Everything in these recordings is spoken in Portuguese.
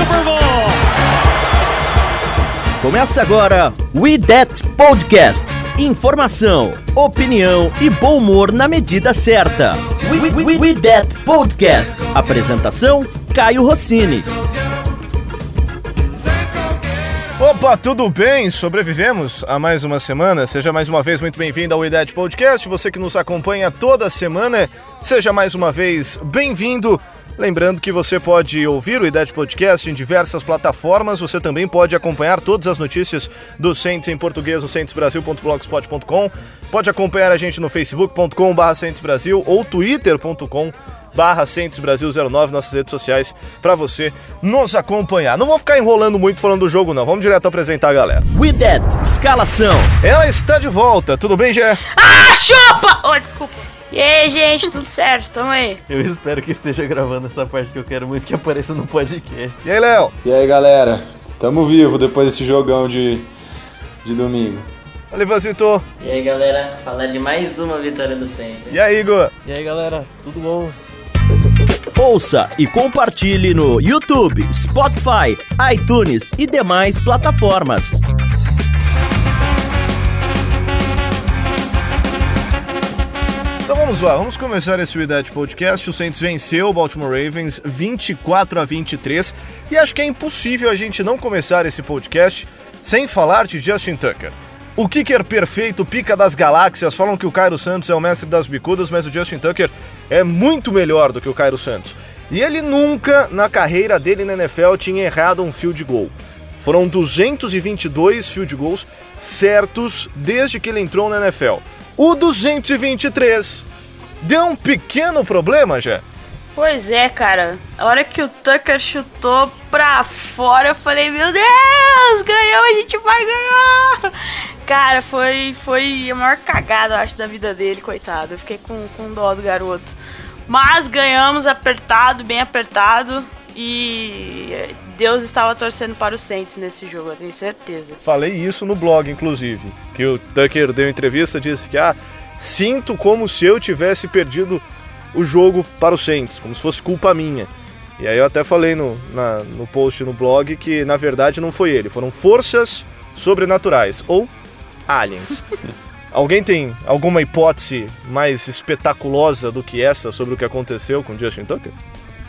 Super Bowl! Começa agora We That Podcast. Informação, opinião e bom humor na medida certa. We, we, we, we That Podcast. Apresentação: Caio Rossini. Opa, tudo bem? Sobrevivemos a mais uma semana. Seja mais uma vez muito bem-vindo ao IDET Podcast. Você que nos acompanha toda semana, seja mais uma vez bem-vindo. Lembrando que você pode ouvir o IDET Podcast em diversas plataformas. Você também pode acompanhar todas as notícias do Saints em português no centesbrasil.blogspot.com. Pode acompanhar a gente no facebook.com.br centesbrasil ou twitter.com barra Brasil09, nossas redes sociais, para você nos acompanhar. Não vou ficar enrolando muito falando do jogo, não. Vamos direto apresentar a galera. We That Escalação. Ela está de volta. Tudo bem, Gé? Ah, chupa! Oh, desculpa. E aí, gente, tudo certo? Tamo aí. Eu espero que esteja gravando essa parte que eu quero muito que apareça no podcast. E aí, Léo? E aí, galera? Tamo vivo depois desse jogão de, de domingo. Olivazito. E aí, galera, falar de mais uma vitória do Saints. hein? E aí, Igor? E aí, galera, tudo bom? Ouça e compartilhe no YouTube, Spotify, iTunes e demais plataformas. Vamos lá, vamos começar esse Unidade Podcast. O Saints venceu o Baltimore Ravens 24 a 23 e acho que é impossível a gente não começar esse podcast sem falar de Justin Tucker. O kicker perfeito, pica das galáxias, falam que o Cairo Santos é o mestre das bicudas, mas o Justin Tucker é muito melhor do que o Cairo Santos. E ele nunca, na carreira dele na NFL, tinha errado um field goal. Foram 222 field goals certos desde que ele entrou na NFL. O 223 deu um pequeno problema, já. Pois é, cara. A hora que o Tucker chutou pra fora, eu falei, meu Deus, ganhou, a gente vai ganhar! Cara, foi, foi a maior cagada, eu acho, da vida dele, coitado. Eu fiquei com, com dó do garoto. Mas ganhamos apertado, bem apertado. E Deus estava torcendo para o Saints nesse jogo, eu tenho certeza. Falei isso no blog, inclusive. Que o Tucker deu entrevista disse que, ah, sinto como se eu tivesse perdido o jogo para o Saints, como se fosse culpa minha. E aí eu até falei no, na- no post no blog que na verdade não foi ele, foram forças sobrenaturais ou aliens. Alguém tem alguma hipótese mais espetaculosa do que essa sobre o que aconteceu com Justin Tucker?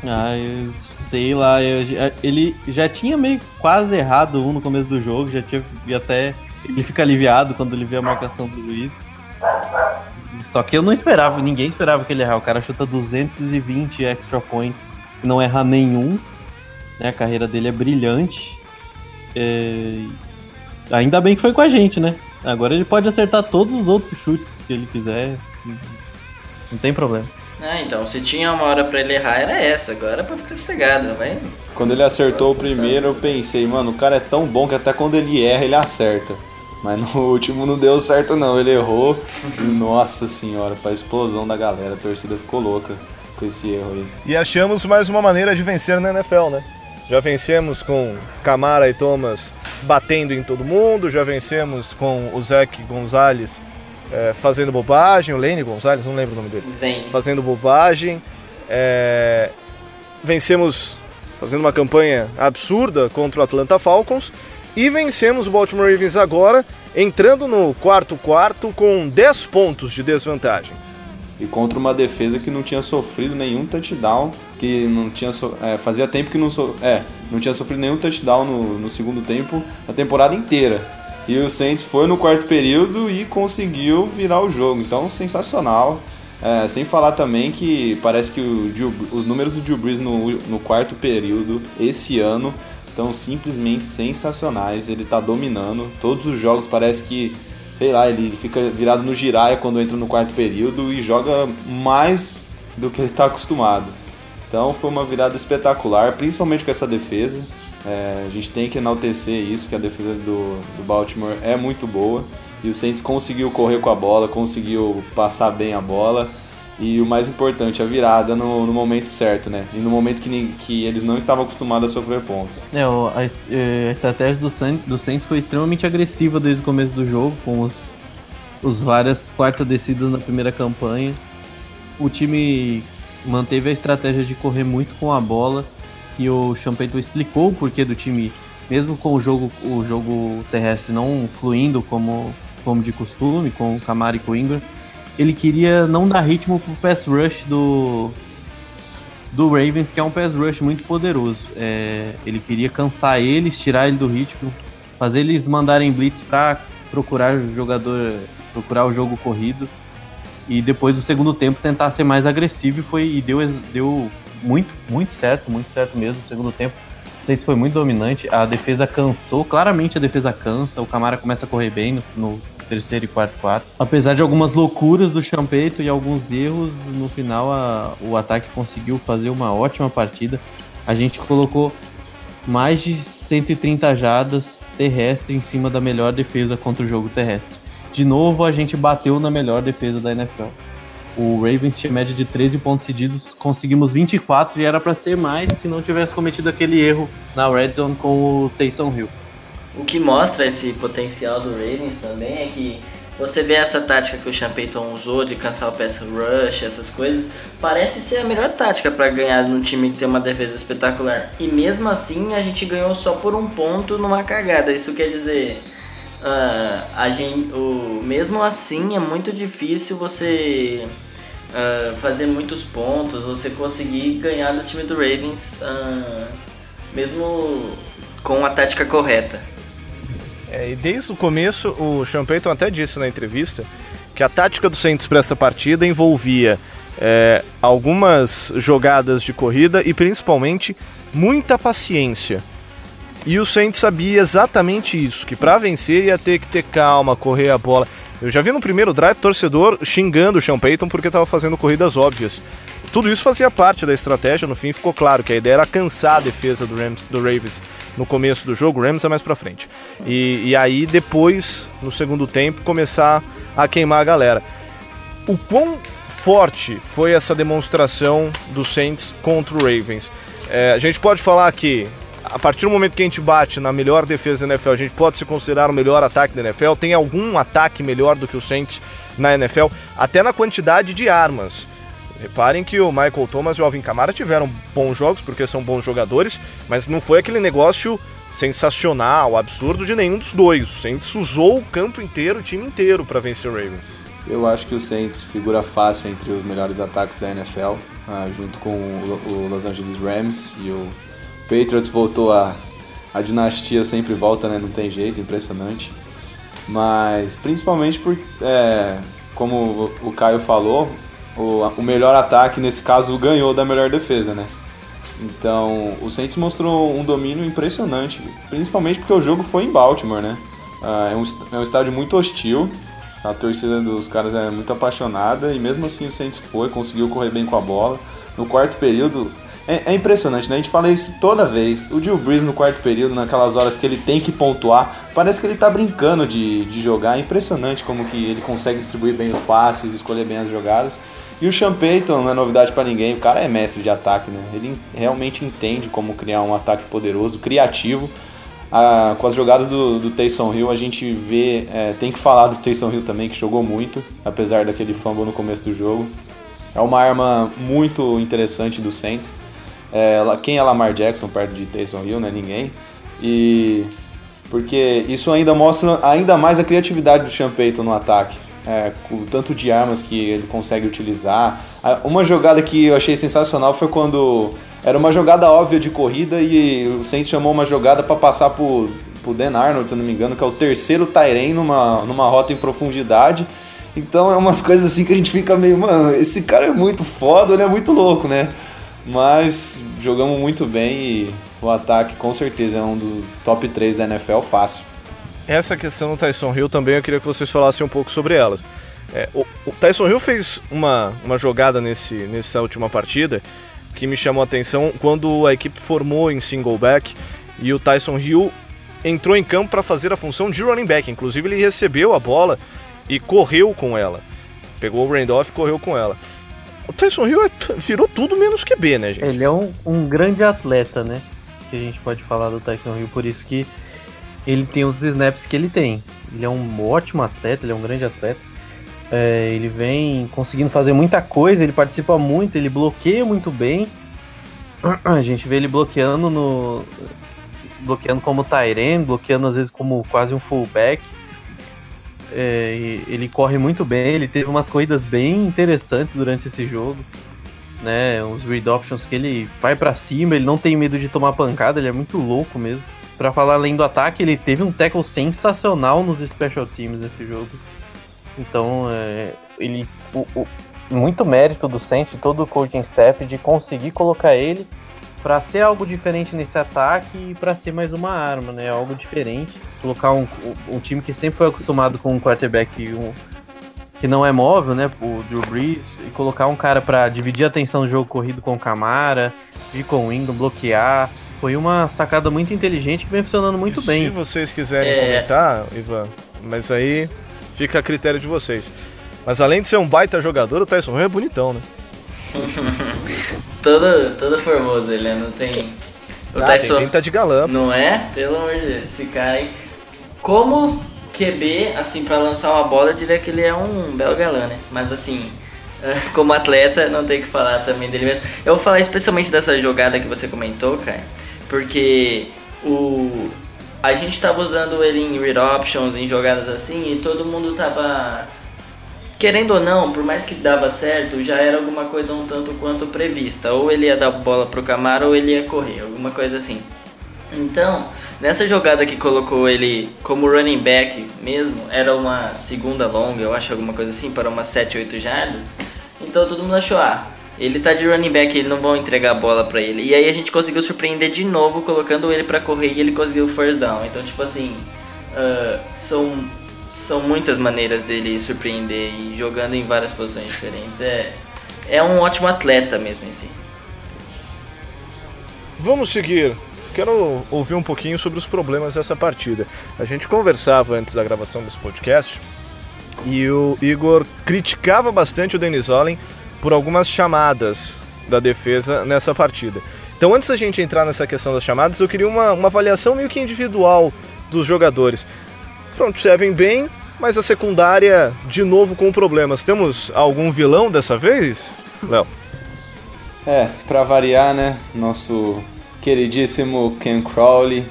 Ah, eu sei lá, eu ele já tinha meio quase errado um no começo do jogo, já tinha e até ele fica aliviado quando ele vê a marcação do Luiz. Só que eu não esperava, ninguém esperava que ele errar. O cara chuta 220 extra points e não erra nenhum. Né? A carreira dele é brilhante. É, Ainda bem que foi com a gente, né? Agora ele pode acertar todos os outros chutes que ele quiser. Não tem problema. Ah, então, se tinha uma hora pra ele errar, era essa. Agora é pra ficar cegado, vai. Quando ele acertou o primeiro, eu pensei, mano, o cara é tão bom que até quando ele erra, ele acerta. Mas no último não deu certo não, ele errou. E nossa senhora, pra explosão da galera, a torcida ficou louca com esse erro aí. E achamos mais uma maneira de vencer na NFL, né? Já vencemos com Camara e Thomas batendo em todo mundo, já vencemos com o Zach Gonzalez eh, fazendo bobagem, o Lane Gonzalez, não lembro o nome dele, Zen. fazendo bobagem. eh, vencemos fazendo uma campanha absurda contra o Atlanta Falcons e vencemos o Baltimore Ravens agora, entrando no quarto quarto com 10 pontos de desvantagem. E contra uma defesa que não tinha sofrido nenhum touchdown, que não tinha so- é, fazia tempo que não so- é, não tinha sofrido nenhum touchdown no, no segundo tempo a temporada inteira. E o Saints foi no quarto período e conseguiu virar o jogo. Então, sensacional. É, sem falar também que parece que o os números do Drew Brees no, no quarto período esse ano estão simplesmente sensacionais. Ele está dominando todos os jogos. Parece que, sei lá, ele fica virado no giraia quando entra no quarto período e joga mais do que ele está acostumado. Então foi uma virada espetacular, principalmente com essa defesa. É, a gente tem que enaltecer isso, que a defesa do, do Baltimore é muito boa. E o Saints conseguiu correr com a bola, conseguiu passar bem a bola. E o mais importante, a virada no, no momento certo, né? E no momento que, que eles não estavam acostumados a sofrer pontos. É, a, é, a estratégia do Saints, do Saints foi extremamente agressiva desde o começo do jogo, com os, os várias quartas descidas na primeira campanha. O time manteve a estratégia de correr muito com a bola e o Champeito explicou o porquê do time, mesmo com o jogo, o jogo terrestre não fluindo como, como de costume, com o Camara e com o Ingram, ele queria não dar ritmo pro pass rush do do Ravens, que é um pass rush muito poderoso. É, ele queria cansar eles, tirar ele do ritmo, fazer eles mandarem blitz para procurar o jogador, procurar o jogo corrido e depois do segundo tempo tentar ser mais agressivo e foi e deu deu muito muito certo, muito certo mesmo. No segundo tempo, Saints foi muito dominante, a defesa cansou, claramente a defesa cansa, o Camara começa a correr bem no, no terceiro e quarto quarto. Apesar de algumas loucuras do Champeito e alguns erros, no final a, o ataque conseguiu fazer uma ótima partida. A gente colocou mais de 130 jadas terrestres em cima da melhor defesa contra o jogo terrestre. De novo, a gente bateu na melhor defesa da NFL. O Ravens tinha média de 13 pontos cedidos, conseguimos 24 e era para ser mais se não tivesse cometido aquele erro na red zone com o Taysom Hill. O que mostra esse potencial do Ravens também é que você vê essa tática que o Sean usou de cansar o pass rush, essas coisas, parece ser a melhor tática para ganhar num time que tem uma defesa espetacular. E mesmo assim a gente ganhou só por um ponto numa cagada. Isso quer dizer, uh, a gente, o, mesmo assim é muito difícil você uh, fazer muitos pontos, você conseguir ganhar do time do Ravens, uh, mesmo com a tática correta. É, e desde o começo, o Sean Payton até disse na entrevista que a tática do Saints para essa partida envolvia é, algumas jogadas de corrida e principalmente muita paciência. E o Saints sabia exatamente isso, que para vencer ia ter que ter calma, correr a bola. Eu já vi no primeiro drive torcedor xingando o Sean Payton porque estava fazendo corridas óbvias. Tudo isso fazia parte da estratégia, no fim ficou claro que a ideia era cansar a defesa do, Rams, do Ravens no começo do jogo, o Rams é mais pra frente. E, e aí depois, no segundo tempo, começar a queimar a galera. O quão forte foi essa demonstração do Saints contra o Ravens? É, a gente pode falar que a partir do momento que a gente bate na melhor defesa da NFL, a gente pode se considerar o melhor ataque da NFL. Tem algum ataque melhor do que o Saints na NFL? Até na quantidade de armas. Reparem que o Michael Thomas e o Alvin Kamara tiveram bons jogos, porque são bons jogadores, mas não foi aquele negócio sensacional, absurdo de nenhum dos dois. O Saints usou o campo inteiro, o time inteiro para vencer o Ravens. Eu acho que o Saints figura fácil entre os melhores ataques da NFL, ah, junto com o, Los Angeles Rams e o Patriots voltou a a dinastia sempre volta, né? Não tem jeito, impressionante. Mas principalmente por, é, como o Caio falou, o, o melhor ataque, nesse caso, ganhou da melhor defesa, né? Então, o Saints mostrou um domínio impressionante, principalmente porque o jogo foi em Baltimore, né? Uh, é, um, é um estádio muito hostil, a torcida dos caras é muito apaixonada e mesmo assim o Saints foi, conseguiu correr bem com a bola. No quarto período, é, é, impressionante, né? A gente fala isso toda vez. O Drew Brees no quarto período, naquelas horas que ele tem que pontuar, parece que ele tá brincando de, de jogar. É impressionante como que ele consegue distribuir bem os passes, escolher bem as jogadas. E o Sean Payton não é novidade para ninguém, o cara é mestre de ataque, né? Ele realmente entende como criar um ataque poderoso, criativo. Ah, com as jogadas do, do Taysom Hill, a gente vê. É, tem que falar do Taysom Hill também, que jogou muito, apesar daquele fumble no começo do jogo. É uma arma muito interessante do Saints. É, quem é Lamar Jackson perto de Taysom Hill, né? Ninguém. E porque isso ainda mostra ainda mais a criatividade do Sean Payton no ataque é, o tanto de armas que ele consegue utilizar. Uma jogada que eu achei sensacional foi quando era uma jogada óbvia de corrida e o Saints chamou uma jogada para passar por, por Dan Arnold, se não me engano, que é o terceiro Tyren numa, numa rota em profundidade. Então é umas coisas assim que a gente fica meio, mano, esse cara é muito foda, ele é muito louco, né? Mas jogamos muito bem e o ataque com certeza é um dos top 3 da NFL fácil essa questão do Tyson Hill também eu queria que vocês falassem um pouco sobre elas. É, o, o, Tyson Hill fez uma, uma jogada nesse, nessa última partida que me chamou a atenção quando a equipe formou em single back e o Tyson Hill entrou em campo para fazer a função de running back. Inclusive ele recebeu a bola e correu com ela. Pegou o Randolph e correu com ela. O Tyson Hill é virou tudo menos QB, né, gente? Ele é um, um grande atleta, né? Que a gente pode falar do Tyson Hill, por isso que ele tem os snaps que ele tem. Ele é um ótimo atleta, ele é um grande atleta. É, ele vem conseguindo fazer muita coisa, ele participa muito, ele bloqueia muito bem. A gente vê ele bloqueando no. bloqueando como Tyrene, bloqueando às vezes como quase um fullback. É, ele corre muito bem, ele teve umas corridas bem interessantes durante esse jogo. Né, uns read options que ele vai para cima, ele não tem medo de tomar pancada, ele é muito louco mesmo. Para falar além do ataque, ele teve um tackle sensacional nos special teams nesse jogo. Então, é, ele o, o, muito mérito do Saints, todo o coaching staff de conseguir colocar ele para ser algo diferente nesse ataque e para ser mais uma arma, né? Algo diferente. Colocar um, um time que sempre foi acostumado com um quarterback um, que não é móvel, né? O Drew Brees, e colocar um cara para dividir a atenção do jogo corrido com o Camara, vir com o Ingram, bloquear. Foi uma sacada muito inteligente que vem funcionando muito e bem. Se vocês quiserem é... comentar, Ivan, mas aí fica a critério de vocês. Mas além de ser um baita jogador, o Tyson Hill é bonitão, né? todo, todo formoso ele, né? Não tem. O ah, Tyson. Tem tá de galã. Não é? Pelo amor de Deus. Esse cara aí. Como QB, assim, para lançar uma bola, eu diria que ele é um belo galã, né? Mas assim, como atleta, não tem que falar também dele mesmo. Eu vou falar especialmente dessa jogada que você comentou, cara porque o a gente estava usando ele em read options, em jogadas assim, e todo mundo tava querendo ou não, por mais que dava certo, já era alguma coisa um tanto quanto prevista. Ou ele ia dar bola pro Camaro ou ele ia correr, alguma coisa assim. Então, nessa jogada que colocou ele como running back mesmo, era uma segunda longa, eu acho alguma coisa assim, para umas 7, 8 jardas. Então todo mundo achou, ah, ele tá de running back, eles não vão entregar a bola para ele. E aí a gente conseguiu surpreender de novo, colocando ele para correr e ele conseguiu o first down. Então, tipo assim, uh, são, são muitas maneiras dele surpreender e jogando em várias posições diferentes. É, é um ótimo atleta mesmo em si. Vamos seguir. Quero ouvir um pouquinho sobre os problemas dessa partida. A gente conversava antes da gravação desse podcast e o Igor criticava bastante o Denis Ollen por algumas chamadas da defesa nessa partida. Então, antes da gente entrar nessa questão das chamadas, eu queria uma, uma avaliação meio que individual dos jogadores. Front seven bem, mas a secundária de novo com problemas. Temos algum vilão dessa vez, Léo? É, para variar, né? Nosso queridíssimo Ken Crowley.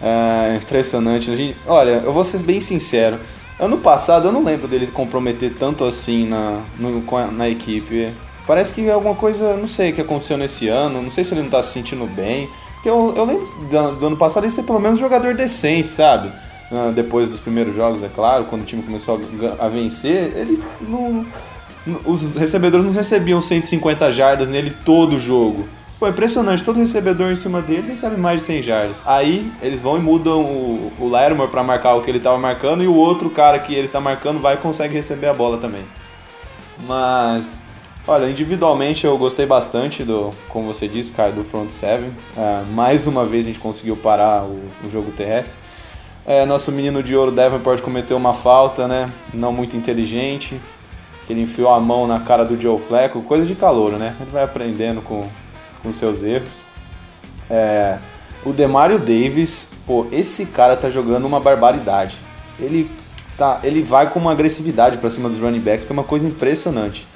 É, impressionante. Gente, olha, eu vou ser bem sincero. Ano passado eu não lembro dele comprometer tanto assim na, no, na equipe. Parece que alguma coisa, não sei, que aconteceu nesse ano. Não sei se ele não tá se sentindo bem. Porque eu, eu lembro do, do ano passado ele ser pelo menos um jogador decente, sabe? Uh, depois dos primeiros jogos, é claro, quando o time começou a, a vencer, ele não. Os recebedores não recebiam 150 jardas nele todo o jogo. É impressionante, todo recebedor em cima dele recebe mais de 100 jardas. Aí eles vão e mudam o, o Lermor para marcar o que ele tava marcando e o outro cara que ele tá marcando vai e consegue receber a bola também. Mas, olha, individualmente eu gostei bastante do, como você disse, cara, do front seven. Uh, mais uma vez a gente conseguiu parar o, o jogo terrestre. É, nosso menino de ouro Davenport cometeu uma falta, né? Não muito inteligente. Que ele enfiou a mão na cara do Joe Fleco, coisa de calor, né? Ele vai aprendendo com, com seus erros. É, o Demario Davis, pô, esse cara tá jogando uma barbaridade. Ele tá, ele vai com uma agressividade para cima dos running backs, que é uma coisa impressionante.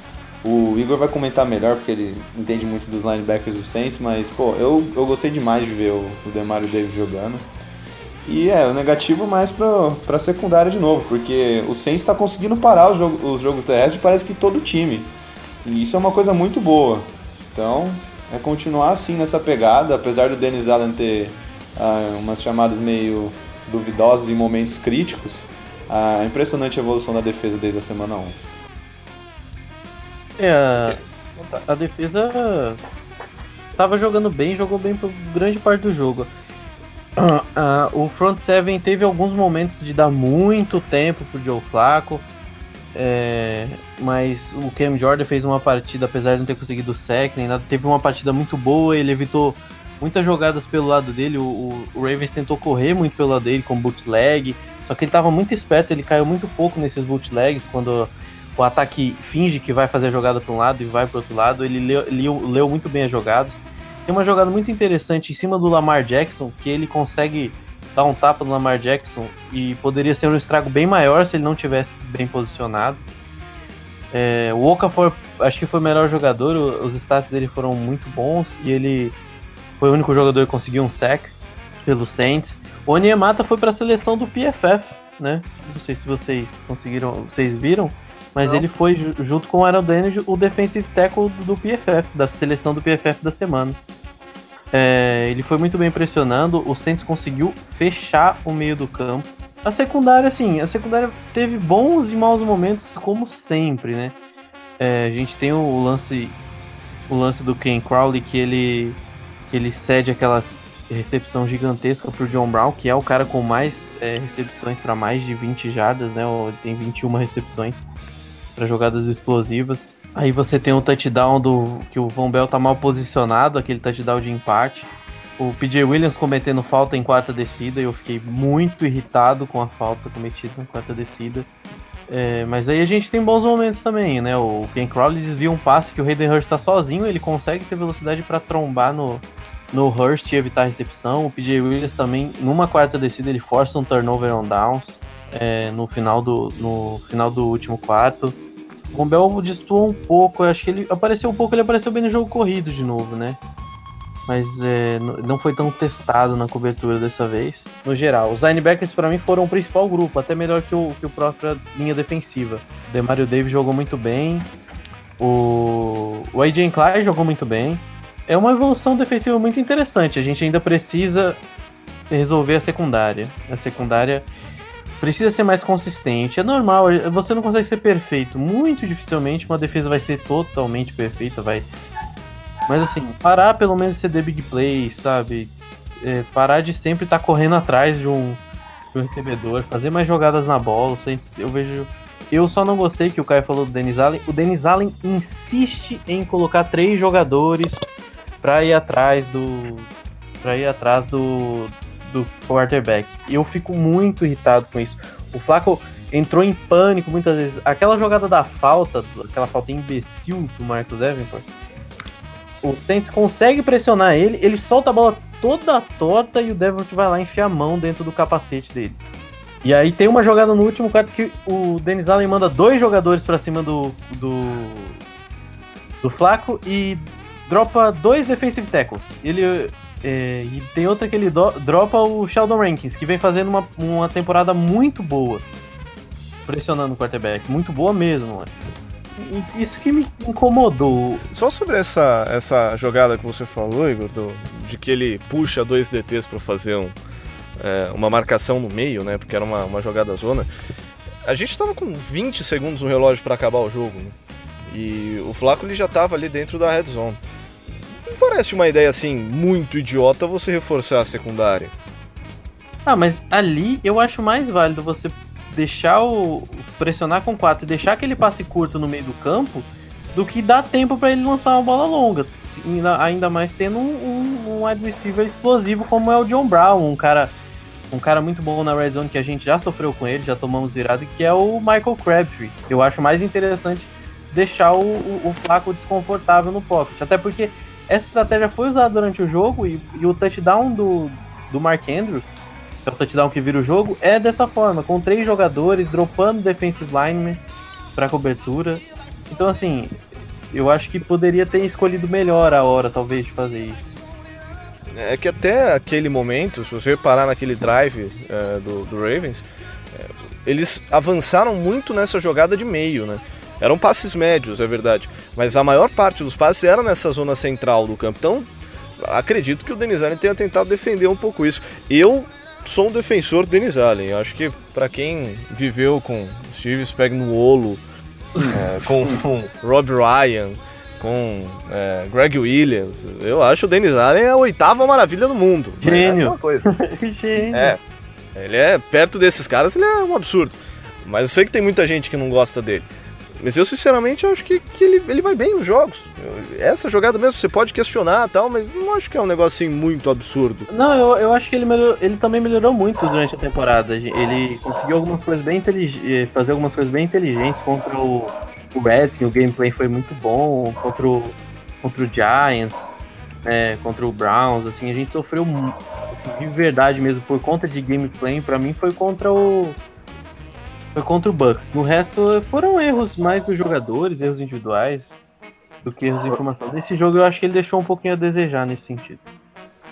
O Igor vai comentar melhor porque ele entende muito dos linebackers do Saints, mas pô, eu, eu gostei demais de ver o, o Demario Davis jogando. E é, o negativo mais pra, pra secundária de novo, porque o Saints está conseguindo parar os, jogo, os jogos terrestres, parece que todo time. E isso é uma coisa muito boa. Então, é continuar assim nessa pegada, apesar do Dennis Allen ter uh, umas chamadas meio duvidosas em momentos críticos, a uh, impressionante evolução da defesa desde a semana 1. É, a, a defesa estava jogando bem, jogou bem por grande parte do jogo. Uh, o front seven teve alguns momentos de dar muito tempo pro Joe Flaco. É, mas o Cam Jordan fez uma partida, apesar de não ter conseguido o sec nem nada, teve uma partida muito boa, ele evitou muitas jogadas pelo lado dele, o, o Ravens tentou correr muito pelo lado dele com bootleg, só que ele estava muito esperto, ele caiu muito pouco nesses bootlegs, quando o ataque finge que vai fazer a jogada para um lado e vai para outro lado, ele leu, leu, leu muito bem as jogadas. Tem uma jogada muito interessante em cima do Lamar Jackson, que ele consegue dar um tapa no Lamar Jackson e poderia ser um estrago bem maior se ele não tivesse bem posicionado. É, o Okafor acho que foi o melhor jogador, os stats dele foram muito bons e ele foi o único jogador que conseguiu um sack pelo Saints. O Onyemata foi para a seleção do PFF, né? Não sei se vocês conseguiram, vocês viram, mas Não. ele foi junto com o Aaron Daniels o defensive tackle do PFF, da seleção do PFF da semana. É, ele foi muito bem pressionando, o Saints conseguiu fechar o meio do campo. A secundária, assim, a secundária teve bons e maus momentos, como sempre, né? É, a gente tem o lance o lance do Ken Crowley que ele que ele cede aquela recepção gigantesca pro John Brown, que é o cara com mais é, recepções para mais de 20 jardas, né? Ele tem 21 recepções para jogadas explosivas. Aí você tem o touchdown do que o Von Bell tá mal posicionado, aquele touchdown de empate. O PJ Williams cometendo falta em quarta descida e eu fiquei muito irritado com a falta cometida em quarta descida. É, mas aí a gente tem bons momentos também, né? O Ken Crowley desvia um passe que o Hayden Hurst tá sozinho, ele consegue ter velocidade para trombar no, no Hurst e evitar a recepção. O PJ Williams também, numa quarta descida, ele força um turnover on downs é, no, final do, no final do último quarto. O Bell destoou um pouco, eu acho que ele apareceu um pouco, ele apareceu bem no jogo corrido de novo, né? Mas é, não foi tão testado na cobertura dessa vez. No geral, os linebackers para mim foram o principal grupo, até melhor que o, que o própria linha defensiva. O Demario Davis jogou muito bem, o, o AJ Klein jogou muito bem. É uma evolução defensiva muito interessante. A gente ainda precisa resolver a secundária. A secundária precisa ser mais consistente. É normal, você não consegue ser perfeito. Muito dificilmente uma defesa vai ser totalmente perfeita, vai. Mas assim, parar pelo menos de ceder big plays, sabe? É, parar de sempre estar tá correndo atrás de um, de um recebedor, fazer mais jogadas na bola. Eu vejo. Eu só não gostei que o Caio falou do Denis Allen. O Denis Allen insiste em colocar três jogadores para ir atrás do. para ir atrás do, do quarterback. E eu fico muito irritado com isso. O Flaco entrou em pânico muitas vezes. Aquela jogada da falta, aquela falta imbecil do Marcos Evanport, o Saints consegue pressionar ele, ele solta a bola toda torta e o Devontae vai lá enfiar a mão dentro do capacete dele. E aí tem uma jogada no último quarto que o Dennis Allen manda dois jogadores para cima do, do do Flaco e dropa dois defensive tackles. Ele é, e tem outra que ele do, dropa o Sheldon Rankins, que vem fazendo uma, uma temporada muito boa. Pressionando o quarterback. Muito boa mesmo. Isso que me incomodou. Só sobre essa, essa jogada que você falou, Igor, do, de que ele puxa dois DTs para fazer um, é, uma marcação no meio, né? Porque era uma, uma jogada zona. A gente estava com 20 segundos no relógio para acabar o jogo, né? E o Flaco ele já estava ali dentro da red zone parece uma ideia assim muito idiota você reforçar a secundária. Ah, mas ali eu acho mais válido você deixar o pressionar com 4 e deixar aquele passe curto no meio do campo do que dar tempo para ele lançar uma bola longa. Ainda mais tendo um, um, um receiver explosivo como é o John Brown, um cara um cara muito bom na red zone que a gente já sofreu com ele, já tomamos virado, que é o Michael Crabtree. Eu acho mais interessante deixar o, o, o Flaco desconfortável no pocket, até porque essa estratégia foi usada durante o jogo e, e o touchdown do, do Mark Andrews, que é o touchdown que vira o jogo, é dessa forma, com três jogadores, dropando defensive lineman para cobertura. Então, assim, eu acho que poderia ter escolhido melhor a hora, talvez, de fazer isso. É que até aquele momento, se você parar naquele drive é, do, do, Ravens, é, eles avançaram muito nessa jogada de meio, né? Eram passes médios, é verdade. Mas a maior parte dos passes era nessa zona central do campo. Então, acredito que o Denis Allen tenha tentado defender um pouco isso. Eu sou um defensor do Denis Allen. Eu acho que para quem viveu com Steve Spagnuolo, é, com, com Rob Ryan, com é, Greg Williams, eu acho o Denis Allen a oitava maravilha do mundo. Gênio. É, coisa. Gênio. É, ele é perto desses caras, ele é um absurdo. Mas eu sei que tem muita gente que não gosta dele. Mas eu, sinceramente, acho que, que ele, ele vai bem nos jogos. Essa jogada mesmo, você pode questionar tal, mas não acho que é um negócio assim muito absurdo. Não, eu, eu acho que ele, melhorou, ele também melhorou muito durante a temporada. Ele conseguiu algumas coisas bem inteligentes, fazer algumas coisas bem inteligentes contra o, o Redskins, o gameplay foi muito bom, contra o, contra o Giants, né, contra o Browns, assim, a gente sofreu assim, de verdade mesmo por conta de gameplay, pra mim foi contra o foi contra o Bucks. No resto foram erros mais dos jogadores, erros individuais, do que erros de informação. Nesse jogo eu acho que ele deixou um pouquinho a desejar nesse sentido.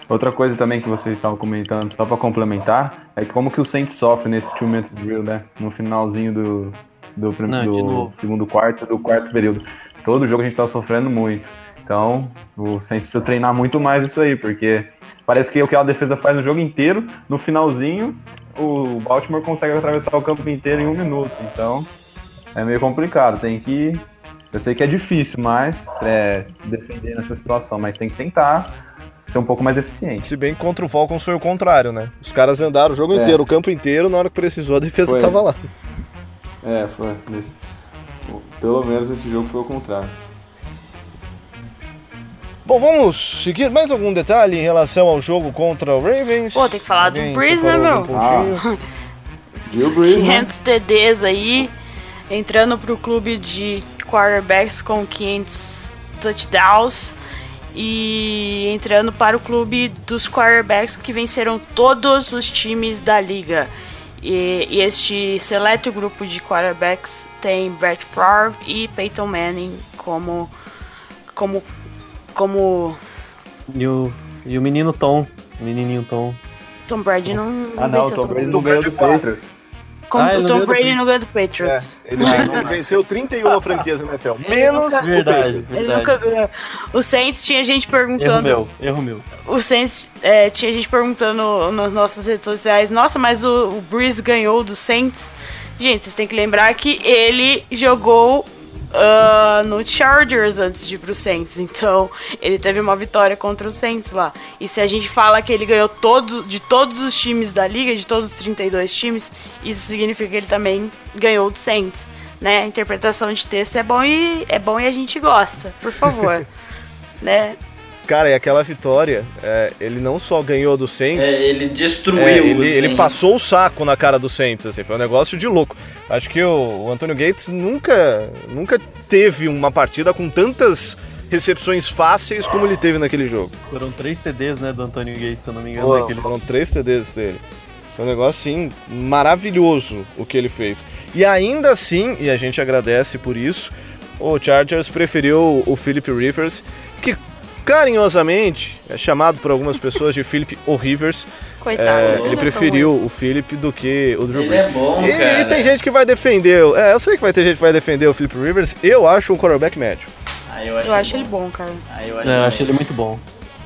Outra coisa também que vocês estavam comentando, só pra complementar, é que como que o Saints sofre nesse two minute drill, né? No finalzinho do, do, prim- Não, do segundo quarto, do quarto período. Todo jogo a gente tá sofrendo muito. Então, o Saints precisa treinar muito mais isso aí, porque parece que o que a defesa faz no jogo inteiro, no finalzinho, o Baltimore consegue atravessar o campo inteiro em um minuto. Então, é meio complicado. Tem que. Eu sei que é difícil, mas é, defender nessa situação, mas tem que tentar ser um pouco mais eficiente. Se bem que contra o Falcons foi o contrário, né? Os caras andaram o jogo É. inteiro, o campo inteiro, na hora que precisou a defesa Foi. tava lá. É, foi. Nesse- pelo menos nesse jogo foi o contrário. Bom, vamos seguir. Mais algum detalhe em relação ao jogo contra o Ravens? Pô, tem que falar do Alguém Breeze, separou né, meu? pontinho? Drew Brees, né? 500 TDs aí, entrando pro clube de quarterbacks com 500 touchdowns e entrando para o clube dos quarterbacks que venceram todos os times da liga. E, e este seleto grupo de quarterbacks tem Brett Favre e Peyton Manning como como como E o, e o menino Tom, o menininho Tom. Tom Brady não, Ah, não, o venceu Tom todos. Brady não ganhou do Patriots. Como Ah, o Tom Brady não ganhou do Patriots. Ele venceu- venceu 31 franquias na NFL. Menos o Verdade, Patriots. Ele nunca ganhou. O Saints tinha gente Erro perguntando. meu, erro meu. O Saints é, tinha gente perguntando nas nossas redes sociais: Nossa, mas o, o Breeze ganhou do Saints. Gente, vocês têm que lembrar que ele jogou ah, no Chargers antes de ir pro Saints. Então, ele teve uma vitória contra o Saints lá. E se a gente fala que ele ganhou todo, de todos os times da liga, de todos os 32 times, isso significa que ele também ganhou do Saints. Né? A interpretação de texto é bom e é bom e a gente gosta, por favor. né? Cara, e aquela vitória, é, ele não só ganhou do Saints, É, ele destruiu é, o ele, ele passou o saco na cara do Saints, assim, foi um negócio de louco. Acho que o, o Antônio Gates nunca, nunca teve uma partida com tantas recepções fáceis como ele teve naquele jogo. Foram três CDs, né, do Antônio Gates, se eu não me engano, Pô, naquele Foram três TDs dele. Foi um negócio, assim, maravilhoso o que ele fez. E ainda assim, e a gente agradece por isso, o Chargers preferiu o Philip Rivers, que carinhosamente é chamado por algumas pessoas de Philip O Rivers. Coitado. É, não ele é preferiu o Philip do que o Drew Ele Brees. é bom, e, cara. e tem gente que vai defender. o- É, eu sei que vai ter gente que vai defender o Philip Rivers. Eu acho um quarterback médio. Aí eu acho, Eu acho ele bom, cara. Aí eu acho, É, eu acho ele muito bom.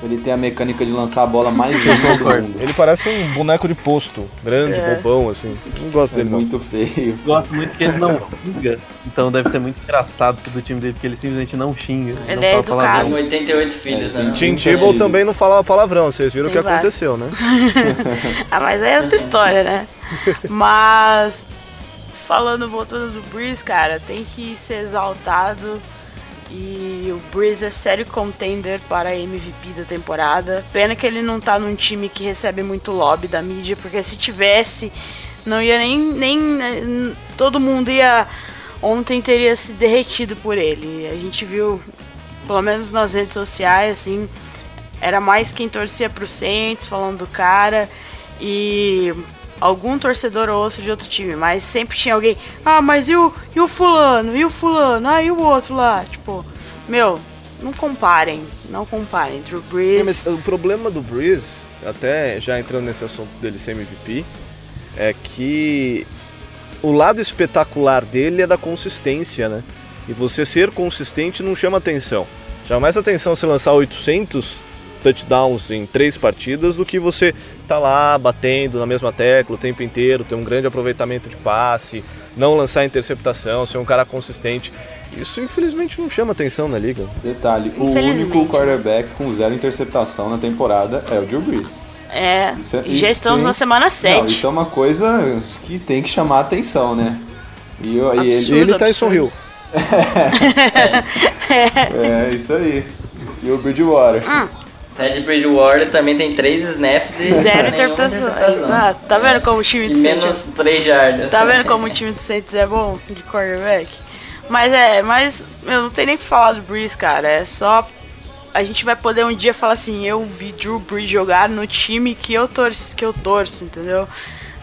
Ele tem a mecânica de lançar a bola mais linda do mundo. Ele parece um boneco de posto, grande, É. bobão, assim. Não gosto É dele, não. muito feio. Gosto muito que ele não xinga, então deve ser muito engraçado ser do time dele, porque ele simplesmente não xinga. Ele não é fala educado. palavrão. Tem 88 filhos, É, né? Tim 30 Tebow também não falava palavrão, vocês viram o que vários. aconteceu, né? Ah, mas aí é outra história, né? Mas falando, voltando do Breeze, cara, tem que ser exaltado. E o Breeze é sério contender para MVP da temporada. Pena que ele não tá num time que recebe muito lobby da mídia, porque se tivesse, não ia nem. nem todo mundo ia. Ontem teria se derretido por ele. A gente viu, pelo menos nas redes sociais, assim, era mais quem torcia pro Saints, falando do cara, e algum torcedor ou outro de outro time, mas sempre tinha alguém, ah, mas e o, e o fulano, e o fulano, ah, e o outro lá, tipo, meu, não comparem, não comparem, Drew Brees, É, o problema do Breeze, até já entrando nesse assunto dele ser MVP, é que o lado espetacular dele é da consistência, né? E você ser consistente não chama atenção. Chama mais atenção você lançar 800 touchdowns em três partidas do que você tá lá batendo na mesma tecla o tempo inteiro, ter um grande aproveitamento de passe, não lançar interceptação, ser um cara consistente. Isso infelizmente não chama atenção na liga. Detalhe, o único quarterback com zero interceptação na temporada é o Drew Brees. é, Isso é- e já estamos tem- na semana Não, 7, isso é uma coisa que tem que chamar a atenção, né? E, eu- e ele, Absurdo. Ele e Tyson Hill. é isso aí. E o Bridgewater. Ted Bridgewater também tem três snaps e Zero interpretação. Exato. Tá vendo como o time do Saints menos três jardas. Tá vendo como o time do Saints é bom de quarterback? Mas é, mas eu não tenho nem que falar do Breeze, cara. É só. A gente vai poder um dia falar assim, eu vi Drew Brees jogar no time que eu torço, que eu torço, entendeu?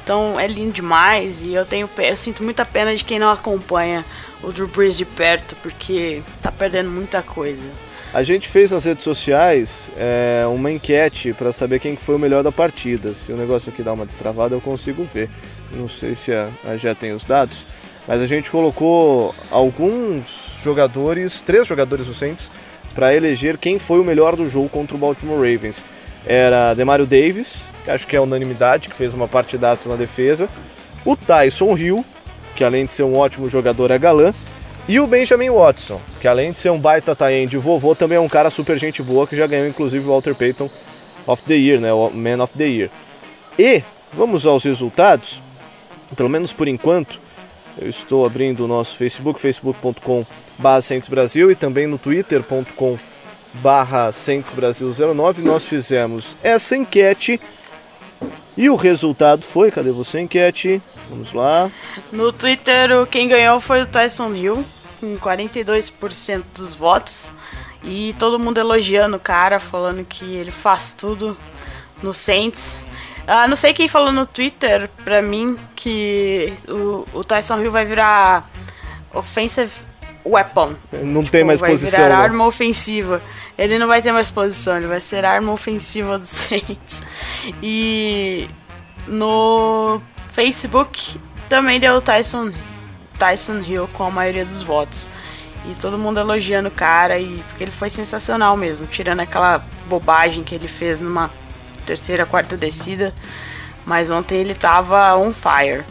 Então é lindo demais e eu tenho eu sinto muita pena de quem não acompanha o Drew Brees de perto, porque tá perdendo muita coisa. A gente fez nas redes sociais é, uma enquete para saber quem que foi o melhor da partida. Se o negócio aqui dá uma destravada, eu consigo ver. Não sei se a, a já tem os dados, mas a gente colocou alguns jogadores, três jogadores do Saints, para eleger quem foi o melhor do jogo contra o Baltimore Ravens. Era Demario Davis, que acho que é unanimidade, que fez uma partidaça na defesa. O Tyson Hill, que além de ser um ótimo jogador é galã. E o Benjamin Watson, que além de ser um baita tie de vovô, também é um cara super gente boa, que já ganhou inclusive o Walter Payton of the Year, né? O Man of the Year. E vamos aos resultados, pelo menos por enquanto. Eu estou abrindo o nosso Facebook, facebook.com barra Brasil e também no twitter.com barra Brasil09. Nós fizemos essa enquete e o resultado foi, cadê você enquete? Vamos lá. No Twitter, quem ganhou foi o Tyson Hill, com 42% dos votos. E todo mundo elogiando o cara, falando que ele faz tudo no Saints. Ah, não sei quem falou no Twitter pra mim que o, o Tyson Hill vai virar offensive weapon. Não tem mais vai posição. virar né? arma ofensiva. Ele não vai ter mais posição, ele vai ser arma ofensiva do Saints. E no Facebook também deu o Tyson, Tyson Hill com a maioria dos votos. E todo mundo elogiando o cara, e, porque ele foi sensacional mesmo, tirando aquela bobagem que ele fez numa terceira, quarta descida. Mas ontem ele tava on fire.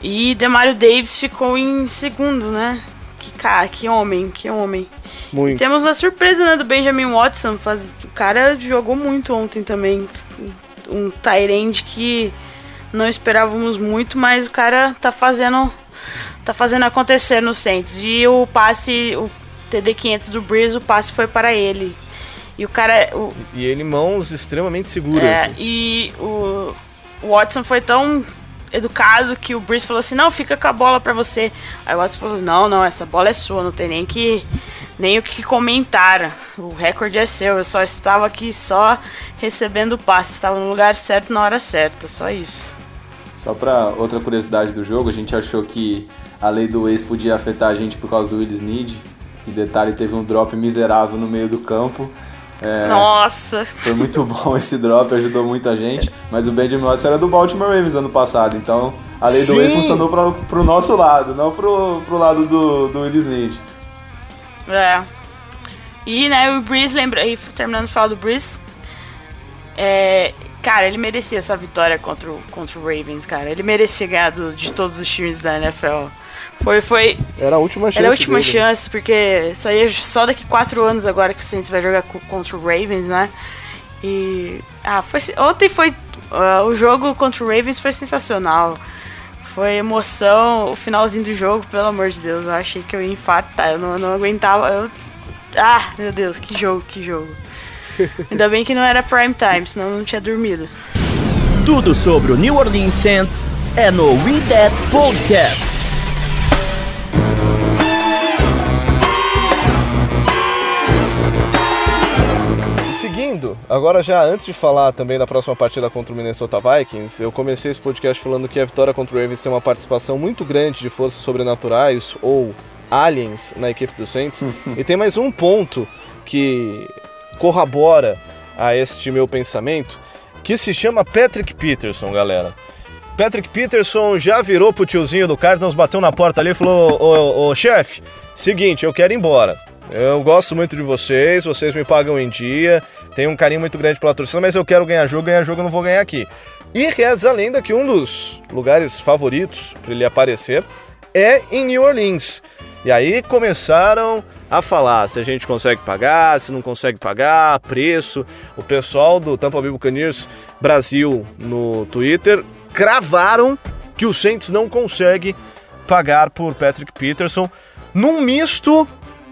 E Demario Davis ficou em segundo, né? Que cara, que homem, que homem. Muito. Temos uma surpresa, né, do Benjamin Watson. Faz... O cara jogou muito ontem também. Um Tyrande que não esperávamos muito, mas o cara tá fazendo tá fazendo acontecer no Saints. E o passe, o TD 500 do Breeze, o passe foi para ele. E o cara, o, E ele mãos extremamente seguras. é, e o, o Watson foi tão educado que o Breeze falou assim, não, fica com a bola pra você. Aí o Watson falou, não, não, essa bola é sua, não tem nem que nem o que comentar. O recorde é seu, eu só estava aqui só recebendo o passe, estava no lugar certo na hora certa, só isso. Só pra outra curiosidade do jogo, a gente achou que a lei do ex podia afetar a gente por causa do Will Snead. E detalhe, teve um drop miserável no meio do campo. É, Nossa, Foi muito bom esse drop, ajudou muita gente. Mas o Benjamin Watson era do Baltimore Ravens ano passado, então a lei do Sim. ex funcionou pra, pro nosso lado, não pro, pro lado do, do Will Snead. É. E, né, o Breeze, lembra, e terminando de falar do Breeze, é, cara, ele merecia essa vitória contra o, contra o Ravens, cara. Ele merecia ganhar do- de todos os times da NFL. Foi, foi, Era a última chance. era a última dele. chance, porque isso aí é só daqui quatro anos agora que o Saints vai jogar co- contra o Ravens, né? E. Ah, foi. Ontem foi. ah, o jogo contra o Ravens foi sensacional. Foi emoção, o finalzinho do jogo, pelo amor de Deus. Eu achei que eu ia infartar, eu não, não aguentava. Eu... Ah, meu Deus, que jogo, que jogo. Ainda bem que não era prime time, senão eu não tinha dormido. Tudo sobre o New Orleans Saints é no We That Podcast. Seguindo, agora já antes de falar também da próxima partida contra o Minnesota Vikings, eu comecei esse podcast falando que a vitória contra o Ravens tem uma participação muito grande de forças sobrenaturais ou aliens na equipe do Saints. e tem mais um ponto que corrobora a este meu pensamento, que se chama Patrick Peterson, galera. Patrick Peterson já virou pro tiozinho do Cardinals, bateu na porta ali e falou: Ô, ô chefe, seguinte, eu quero ir embora. Eu gosto muito de vocês, vocês me pagam em dia, tenho um carinho muito grande pela torcida, mas eu quero ganhar jogo, ganhar jogo eu não vou ganhar aqui. E reza a lenda que um dos lugares favoritos para ele aparecer é em New Orleans. E aí começaram a falar se a gente consegue pagar, se não consegue pagar, preço. O pessoal do Tampa Bay Buccaneers Brasil no Twitter cravaram que o Saints não consegue pagar por Patrick Peterson num misto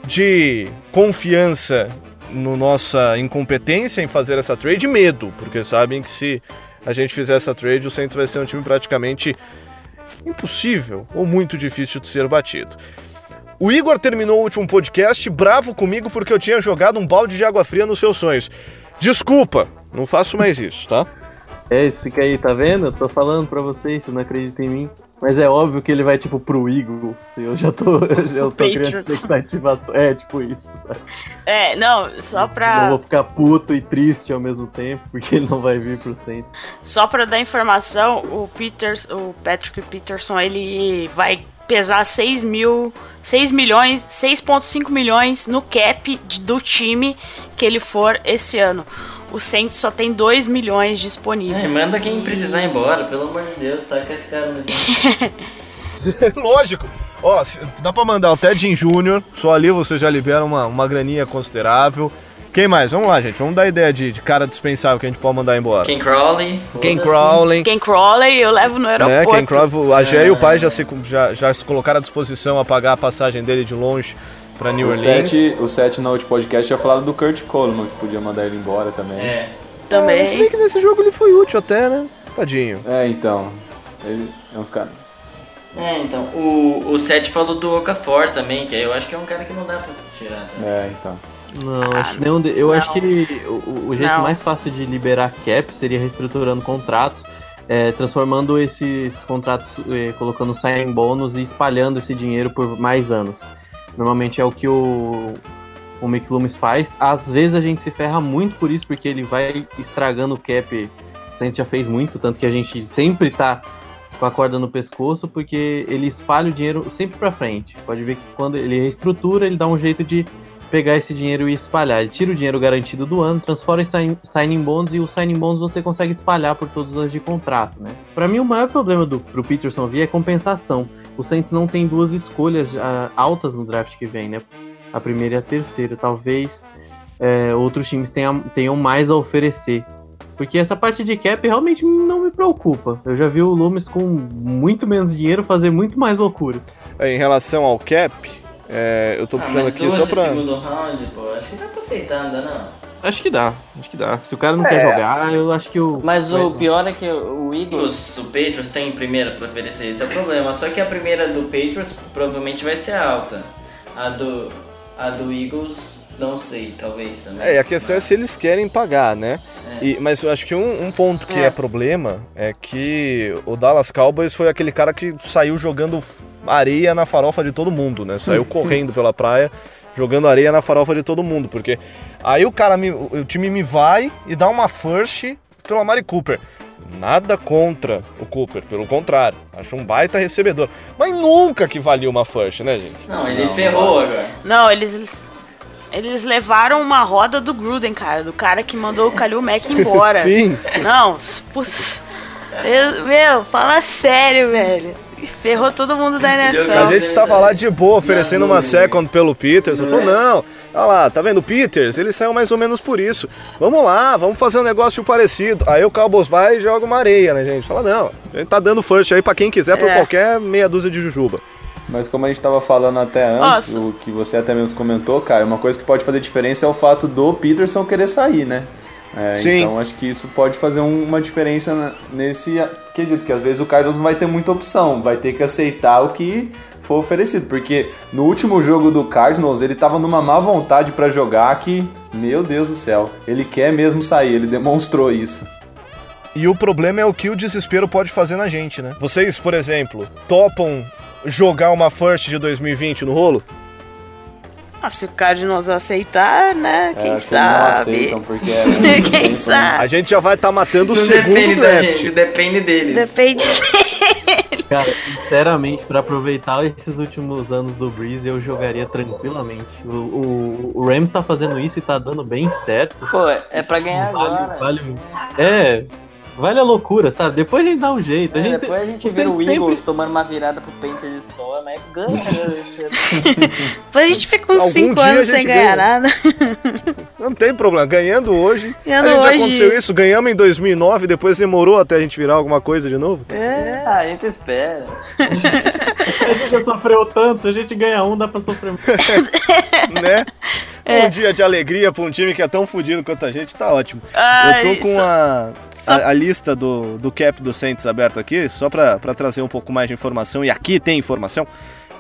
de confiança no nossa incompetência em fazer essa trade medo, porque sabem que se a gente fizer essa trade, o Saints vai ser um time praticamente impossível ou muito difícil de ser batido. O Igor terminou o último podcast bravo comigo porque eu tinha jogado um balde de água fria nos seus sonhos. Desculpa, não faço mais isso, tá? É, esse que aí, tá vendo? Eu tô falando pra vocês, você não acredita em mim. Mas é óbvio que ele vai, tipo, pro Eagles. Eu já tô, eu já tô criando expectativa. É, tipo isso, sabe? É, não, só pra. Eu vou ficar puto e triste ao mesmo tempo, porque ele não vai vir pro Saints. Só pra dar informação, o Peters, o Patrick Peterson, ele vai pesar 6 mil, 6 milhões, 6.5 milhões no cap do time que ele for esse ano o Saints só tem 2 milhões disponíveis. É, manda quem precisar ir embora, pelo amor de Deus, tá com esse cara no Lógico. Ó, dá pra mandar o Ted Júnior, só ali você já libera uma, uma graninha considerável. Quem mais? Vamos lá, gente. Vamos dar ideia de, de cara dispensável que a gente pode mandar embora. Ken Crowley. Ken Crowley. Ken Crowley eu levo no aeroporto. É, Ken Crowley, a Gé e o pai já se, já, já se colocaram à disposição a pagar a passagem dele de longe para New Orleans. o Sete no outro podcast tinha falado do Kurt Coleman, que podia mandar ele embora também. É. Também. É, se bem que nesse jogo ele foi útil até, né? Tadinho. É, então. Ele é uns caras. É, então. O, o Sete falou do Okafor também, que eu acho que é um cara que não dá pra tirar. Também. É, então. Não, ah, acho, não, eu não. acho que o, o jeito não. mais fácil de liberar cap seria reestruturando contratos, é, transformando esses contratos, é, colocando sign bônus e espalhando esse dinheiro por mais anos. Normalmente é o que o, o Mick Loomis faz. Às vezes a gente se ferra muito por isso, porque ele vai estragando o cap. A gente já fez muito, tanto que a gente sempre tá com a corda no pescoço, porque ele espalha o dinheiro sempre para frente. Pode ver que quando ele reestrutura, ele dá um jeito de pegar esse dinheiro e espalhar. Ele tira o dinheiro garantido do ano, transforma em signing bonds e o signing bonds você consegue espalhar por todos os anos de contrato, né? Para mim o maior problema do pro Peterson vir é compensação o Saints não tem duas escolhas uh, altas no draft que vem, né? A primeira e a terceira. Talvez é, outros times tenham, tenham mais a oferecer. Porque essa parte de cap realmente não me preocupa. Eu já vi o Loomis com muito menos dinheiro fazer muito mais loucura. É, em relação ao cap, é, eu tô ah, puxando aqui só pra. segundo round, pô, acho que dá pra aceitar, ainda não. Acho que dá, acho que dá. Se o cara não é. quer jogar, eu acho que o. Mas o pior é que o Eagles, o Patriots tem primeira pra oferecer, esse é o problema. Só que a primeira do Patriots provavelmente vai ser alta. A do, a do Eagles, não sei, talvez também. É, e a questão mas... é se eles querem pagar, né? É. E, mas eu acho que um, um ponto que é. é problema é que o Dallas Cowboys foi aquele cara que saiu jogando areia na farofa de todo mundo, né? Saiu correndo pela praia jogando areia na farofa de todo mundo, porque aí o cara, me, o time me vai e dá uma first pelo Amari Cooper. Nada contra o Cooper, pelo contrário, acho um baita recebedor. Mas nunca que valia uma first, né, gente? Não, ele não, ferrou agora. Não, eles, eles levaram uma roda do Gruden, cara, do cara que mandou o Kalil Mack embora. Sim. Não, putz, meu, fala sério, velho. Ferrou todo mundo da NFL. A gente tava lá de boa, oferecendo uma second pelo Peters. Eu falei, não, olha lá, tá vendo o Peters? Ele saiu mais ou menos por isso. Vamos lá, vamos fazer um negócio parecido. Aí o Cowboys vai e joga uma areia, né, gente? Fala, não, a gente tá dando first aí pra quem quiser, por é. qualquer meia dúzia de jujuba. Mas como a gente estava falando até antes, Nossa. o que você até mesmo comentou, Caio, uma coisa que pode fazer diferença é o fato do Peterson querer sair, né? É, então acho que isso pode fazer uma diferença nesse quesito, que às vezes o Cardinals não vai ter muita opção, vai ter que aceitar o que for oferecido, porque no último jogo do Cardinals ele tava numa má vontade para jogar que, meu Deus do céu, ele quer mesmo sair, ele demonstrou isso. E o problema é o que o desespero pode fazer na gente, né? Vocês, por exemplo, topam jogar uma first de 2020 no rolo? Ah, se o Cardinals aceitar, né? É, Quem sabe? Não aceitam porque é Quem sabe? A gente já vai estar tá matando o não segundo depende draft. Da gente, depende deles. Depende deles. Cara, sinceramente, para aproveitar esses últimos anos do Breeze, eu jogaria tranquilamente. O, o, o Rams tá fazendo isso e tá dando bem certo. Pô, é pra ganhar vale, agora. Vale, é, Vale a loucura, sabe? Depois a gente dá um jeito. É, a gente, depois a gente vê o Eagles sempre... tomando uma virada pro Panthers Store, mas ganha. Né, depois a gente fica uns 5 anos sem ganhar ganha. nada. Não tem problema, ganhando hoje. Ganhando a gente hoje. já aconteceu isso, ganhamos em 2009, depois demorou até a gente virar alguma coisa de novo. É, a gente espera. A gente já sofreu tanto, se a gente ganha um, dá pra sofrer muito. né? É. Um dia de alegria pra um time que é tão fodido quanto a gente, tá ótimo. Ai, Eu tô com só- a, só- a, a lista do, do cap do Saints aberto aqui, só pra, pra trazer um pouco mais de informação, e aqui tem informação.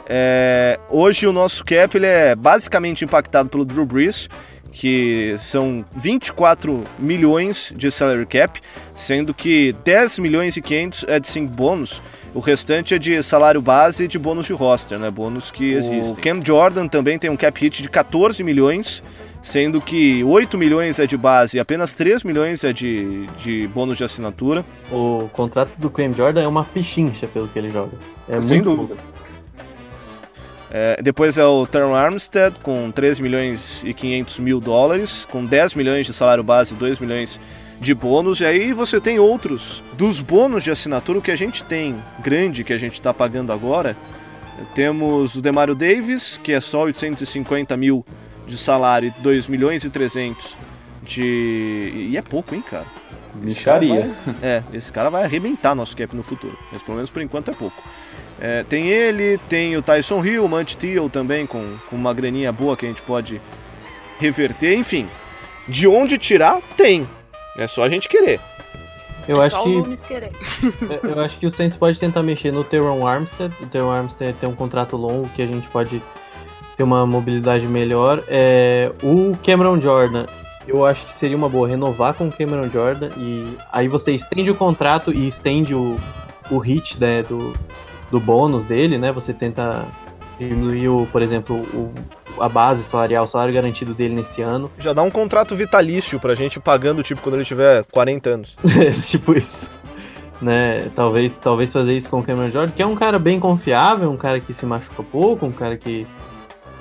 É, hoje o nosso cap ele é basicamente impactado pelo Drew Brees, que são 24 milhões de salary cap, sendo que 10 milhões e 500 é de 5 bônus, o restante é de salário base e de bônus de roster, né? Bônus que existem. O Cam Jordan também tem um cap hit de 14 milhões, sendo que 8 milhões é de base e apenas 3 milhões é de, de bônus de assinatura. O contrato do Cam Jordan é uma pichincha pelo que ele joga. É Sem muito dúvida. É, depois é o Terron Armstead com 13 milhões e 500 mil dólares, com 10 milhões de salário base e 2 milhões de bônus. E aí você tem outros dos bônus de assinatura, o que a gente tem grande que a gente está pagando agora. Temos o Demario Davis, que é só 850 mil de salário e 2 milhões e 300 de. E é pouco, hein, cara? Micharia. É, esse cara vai arrebentar nosso cap no futuro. Mas pelo menos por enquanto é pouco. É, tem ele, tem o Tyson Hill, o Mant Teal também, com, com uma graninha boa que a gente pode reverter. Enfim, de onde tirar, tem. É só a gente querer. Eu é acho só que o Nunes querer. eu acho que o Saints pode tentar mexer no Teron Armstead. O Teron Armstead tem um contrato longo que a gente pode ter uma mobilidade melhor. É, o Cameron Jordan, eu acho que seria uma boa renovar com o Cameron Jordan e aí você estende o contrato e estende o, o hit né, do, do bônus dele, né? Você tenta diminuir, o, por exemplo, o, a base salarial, o salário garantido dele nesse ano. Já dá um contrato vitalício pra gente pagando, tipo, quando ele tiver 40 anos. tipo isso. Né, talvez, talvez fazer isso com o Cameron Jordan, que é um cara bem confiável, um cara que se machuca pouco, um cara que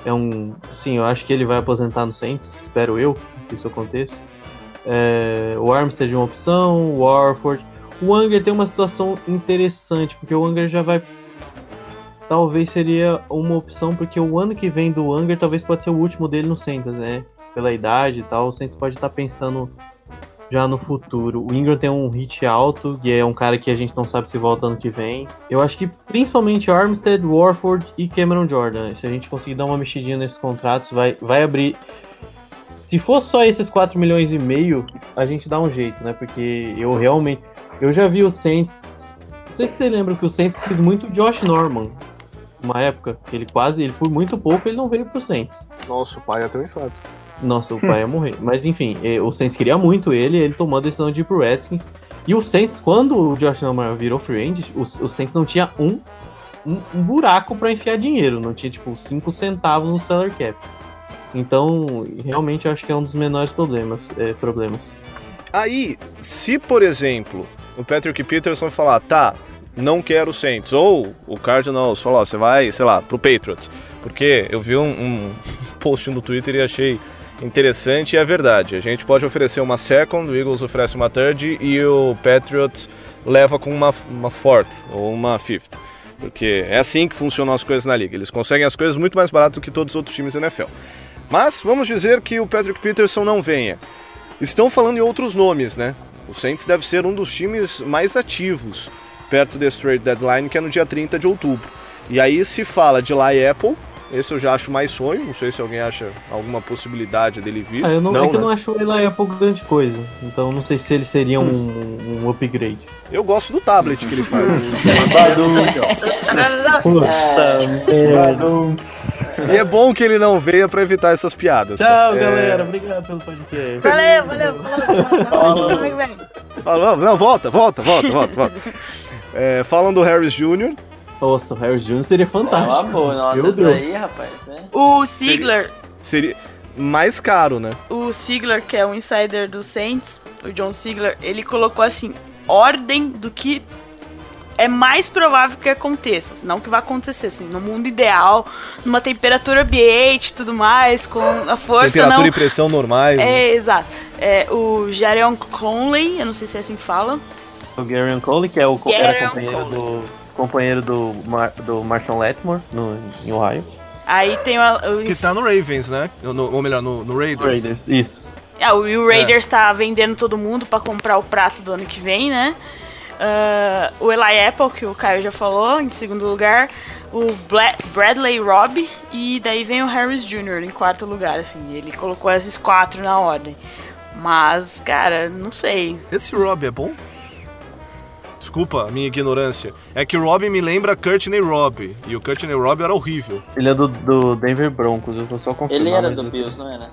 é um. Sim, eu acho que ele vai aposentar no Saints, espero eu que isso aconteça. É, o Armstead é uma opção, o Warford. O Anger tem uma situação interessante, porque o Anger já vai. Talvez seria uma opção, porque o ano que vem do Anger talvez pode ser o último dele no Saints, né? Pela idade e tal, o Saints pode estar pensando já no futuro. O Ingram tem um hit alto, e é um cara que a gente não sabe se volta ano que vem. Eu acho que principalmente Armstead, Warford e Cameron Jordan. Se a gente conseguir dar uma mexidinha nesses contratos, vai, vai abrir. Se for só esses 4 milhões e meio, a gente dá um jeito, né? Porque eu realmente. Eu já vi o Saints. Não sei se você lembra que o Saints quis muito Josh Norman. Uma época. que Ele quase. Ele por muito pouco ele não veio pro Saints. Nossa, o pai ia ter um infarto. Nossa, o pai ia morrer. Mas enfim, o Saints queria muito ele, ele tomou a decisão de ir pro Redskins. E o Saints, quando o Josh Norman virou free agent, o, o Saints não tinha um, um, um buraco pra enfiar dinheiro, não tinha tipo 5 centavos no salary cap. Então, realmente eu acho que é um dos menores problemas. eh, problemas. Aí, se por exemplo, o Patrick Peterson falar, tá, não quero o Saints, ou o Cardinals falar, ó, você vai, sei lá, pro Patriots, porque eu vi um, um post no Twitter e achei interessante e é verdade. A gente pode oferecer uma second, o Eagles oferece uma third e o Patriots leva com uma, uma fourth ou uma fifth. Porque é assim que funcionam as coisas na liga. Eles conseguem as coisas muito mais barato do que todos os outros times da NFL. Mas vamos dizer que o Patrick Peterson não venha. Estão falando em outros nomes, né? O Saints deve ser um dos times mais ativos perto desse trade deadline, que é no dia 30 de outubro. E aí se fala de Lai Apple, esse eu já acho mais sonho, não sei se alguém acha alguma possibilidade dele vir. Ah, eu não, é que eu né? não acho ele lá é pouco grande coisa. Então não sei se ele seria um, um upgrade. Eu gosto do tablet que ele faz. e é bom que ele não veio pra evitar essas piadas. tá? Tchau, É, galera. Obrigado pelo podcast. Valeu, valeu, falou. Falou, não, volta, volta, volta, volta, volta. É, falam do Harris Jr., Nossa, o Harris Jr. seria fantástico. uma boa, nossa, Meu Deus. aí, rapaz, né? O Sigler, seria mais caro, né? o Sigler, que é o insider do Saints, o John Sigler, ele colocou assim, ordem do que é mais provável que aconteça, não que vai acontecer, assim, no mundo ideal, numa temperatura ambiente e tudo mais, com a força Temperatura não... e pressão normais. né? É, exato. É, o Jarion Conley, eu não sei se é assim que fala. O Gary Cole, que é o, era companheiro Cole. do, companheiro do, Mar, do Marshall Letmore no, em Ohio. Aí tem o... o Que tá no Ravens, né? No- ou melhor, no, no Raiders. Raiders, isso. Ah, o Will Raiders tá vendendo todo mundo pra comprar o prato do ano que vem, né? Ah, o Eli Apple, que o Caio já falou, em segundo lugar. O Bla- Bradley Robb. E daí vem o Harris Jr. em quarto lugar, assim. Ele colocou esses quatro na ordem. Mas, cara, não sei. Esse Rob é bom? Desculpa a minha ignorância. É que Rob me lembra Courtney Robb. E o Courtney Robb era horrível. Ele é do, do Denver Broncos, eu tô só confirmando. Ele era do Bills, não era?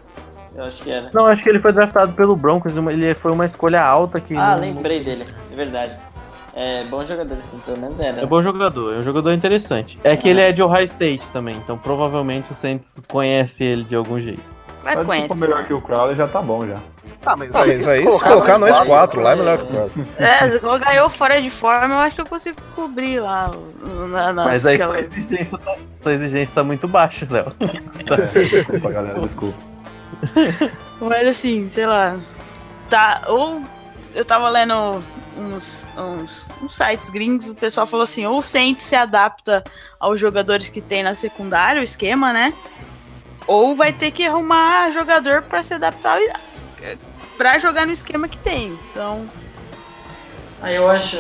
Eu acho que era. Não, acho que ele foi draftado pelo Broncos, ele foi uma escolha alta que. Ah, não- lembrei dele, é verdade. É bom jogador, assim, pelo menos era. É bom jogador, é um jogador interessante. É que ele é de Ohio State também, então provavelmente o Saints conhece ele de algum jeito. Vai Mas com se ele. for melhor que o Crowley, já tá bom já. Ah, mas aí, se colocar nós quatro lá é melhor que o Crowley. É, se colocar eu fora de forma, eu acho que eu consigo cobrir lá. Na, nas Mas aí aquela- sua exigência, tá, sua exigência tá muito baixa, Léo. Desculpa, galera, desculpa. Mas assim, sei lá. Tá, ou eu tava lendo uns, uns, uns sites gringos, o pessoal falou assim, ou o Saints se adapta aos jogadores que tem na secundária, o esquema, né? Ou vai ter que arrumar jogador pra se adaptar pra jogar no esquema que tem. Então, Ah, eu acho.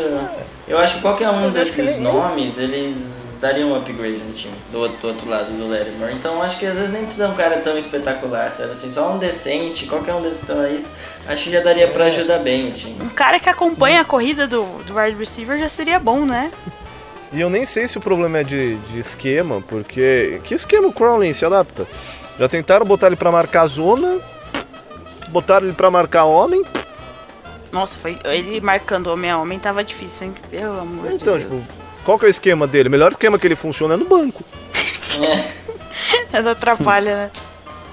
Eu acho que qualquer um desses nomes, eles dariam um upgrade no time, do outro, do outro lado do Lattimore. Então acho que às vezes nem precisa um cara tão espetacular, sabe? Assim, só um decente, qualquer um desses estão aí, acho que já daria pra ajudar bem o time. um cara que acompanha a corrida do, do wide receiver já seria bom, né? E eu nem sei se o problema é de, de esquema, porque. Que esquema o Crowley se adapta? Já tentaram botar ele pra marcar zona, botaram ele pra marcar homem. Nossa, foi ele marcando homem a homem tava difícil, hein? Pelo amor Então, de Deus. tipo, qual que é o esquema dele? O melhor esquema que ele funciona é no banco. É. Não atrapalha, né?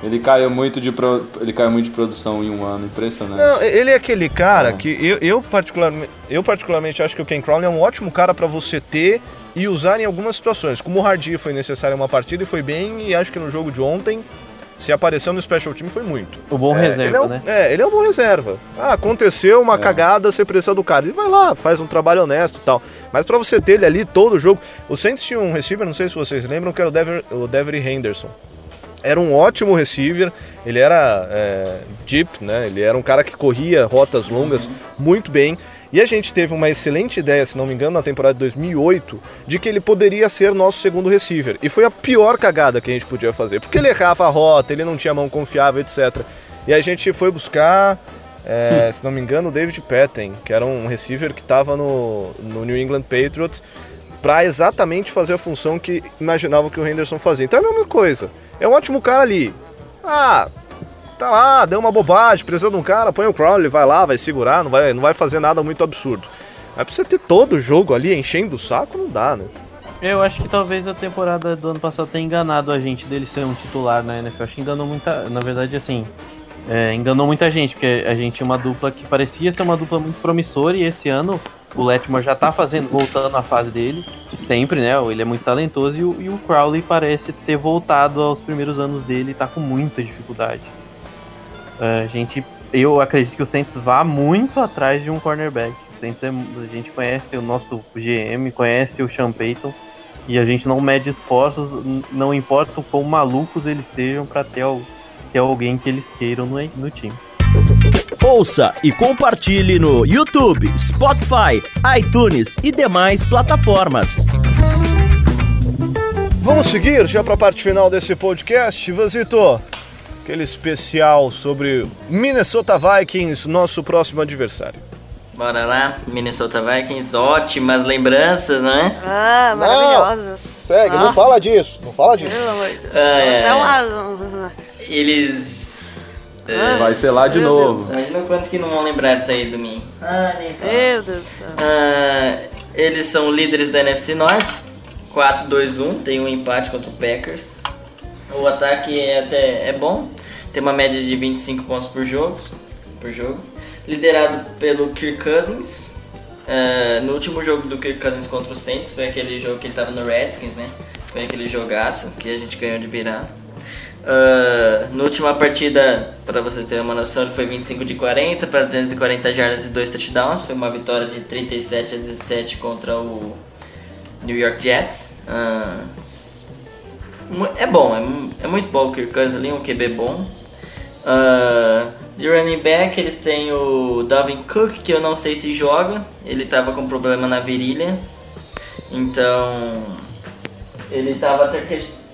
Ele caiu muito de, pro- ele caiu muito de produção em um ano, impressionante. Não, ele é aquele cara Não. que eu, eu, particularmente, eu particularmente acho que o Ken Crowley é um ótimo cara pra você ter e usar em algumas situações. Como o Hardy foi necessário em uma partida e foi bem, e acho que no jogo de ontem, se apareceu no special team foi muito. O bom É, reserva, ele é um, né? É, ele é um bom reserva. Ah, aconteceu uma É. cagada, você precisa do cara. Ele vai lá, faz um trabalho honesto e tal. Mas pra você ter ele ali todo o jogo. O Saints tinha um receiver, não sei se vocês lembram, que era o Dever, o Devery Henderson. Era um ótimo receiver, ele era é, deep, né? Ele era um cara que corria rotas longas muito bem. E a gente teve uma excelente ideia, se não me engano, na temporada de 2008, de que ele poderia ser nosso segundo receiver. E foi a pior cagada que a gente podia fazer, porque ele errava a rota, ele não tinha mão confiável, etc. E a gente foi buscar, é, se não me engano, o David Patten, que era um receiver que estava no, no New England Patriots, para exatamente fazer a função que imaginavam que o Henderson fazia. Então é a mesma coisa. É um ótimo cara ali. Ah, tá lá, deu uma bobagem, precisa de um cara, põe o Crowley, vai lá, vai segurar, não vai, não vai fazer nada muito absurdo. Mas pra você ter todo o jogo ali enchendo o saco, não dá, né? Eu acho que talvez a temporada do ano passado tenha enganado a gente dele ser um titular na NFL. Acho que enganou muita. Na verdade, assim. é, enganou muita gente, porque a gente tinha uma dupla que parecia ser uma dupla muito promissora e esse ano o Letmore já tá fazendo, voltando à fase dele, sempre, né? Ele é muito talentoso e o, e o Crowley parece ter voltado aos primeiros anos dele e tá com muita dificuldade. A gente, eu acredito que o Saints vá muito atrás de um cornerback. O Saints é, a gente conhece o nosso GM, conhece o Sean Payton e a gente não mede esforços, não importa o quão malucos eles sejam pra ter, ter alguém que eles queiram no, no time. Ouça e compartilhe no YouTube, Spotify, iTunes e demais plataformas. Vamos seguir já para a parte final desse podcast, Vanzito. Aquele especial sobre Minnesota Vikings, nosso próximo adversário. Bora lá, Minnesota Vikings, ótimas lembranças, né? Ah, maravilhosas. Segue, não Nossa, fala disso, não fala disso. Pelo amor de Deus. Ah, é. Eles. Ah, Vai ser lá de Meu novo. Imagina o quanto que não vão lembrar disso aí do mim. Ah, nem fala. Meu Deus do céu. Ah, eles são líderes da NFC Norte, 4-2-1, tem um empate contra o Packers. O ataque é até é bom, tem uma média de 25 pontos por jogo, por jogo. Liderado pelo Kirk Cousins. Ah, no último jogo do Kirk Cousins contra o Saints, foi aquele jogo que ele tava no Redskins, né? Foi aquele jogaço que a gente ganhou de virar. Ah, na última partida, para você ter uma noção, ele foi 25 de 40 para 240 jardas e 2 touchdowns. Foi uma vitória de 37 a 17 contra o New York Jets. Mu- é bom, é, é muito bom o Kirk Cousins ali, um QB bom. Ah, De running back, eles têm o Dalvin Cook, que eu não sei se joga. Ele tava com problema na virilha. Então, ele tava até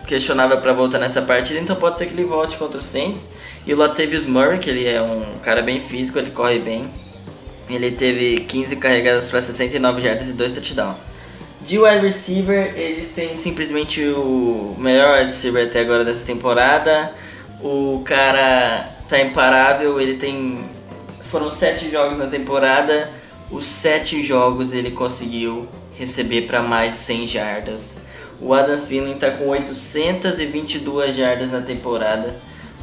questionável para voltar nessa partida, então pode ser que ele volte contra o Saints. E o Latavius Murray, que ele é um cara bem físico, ele corre bem. Ele teve 15 carregadas para 69 jardas e 2 touchdowns. De wide receiver, eles têm simplesmente o melhor wide receiver até agora dessa temporada. O cara tá imparável, ele tem. Foram 7 jogos na temporada. Os 7 jogos ele conseguiu receber para mais de 100 jardas. O Adam Thielen está com 822 jardas na temporada.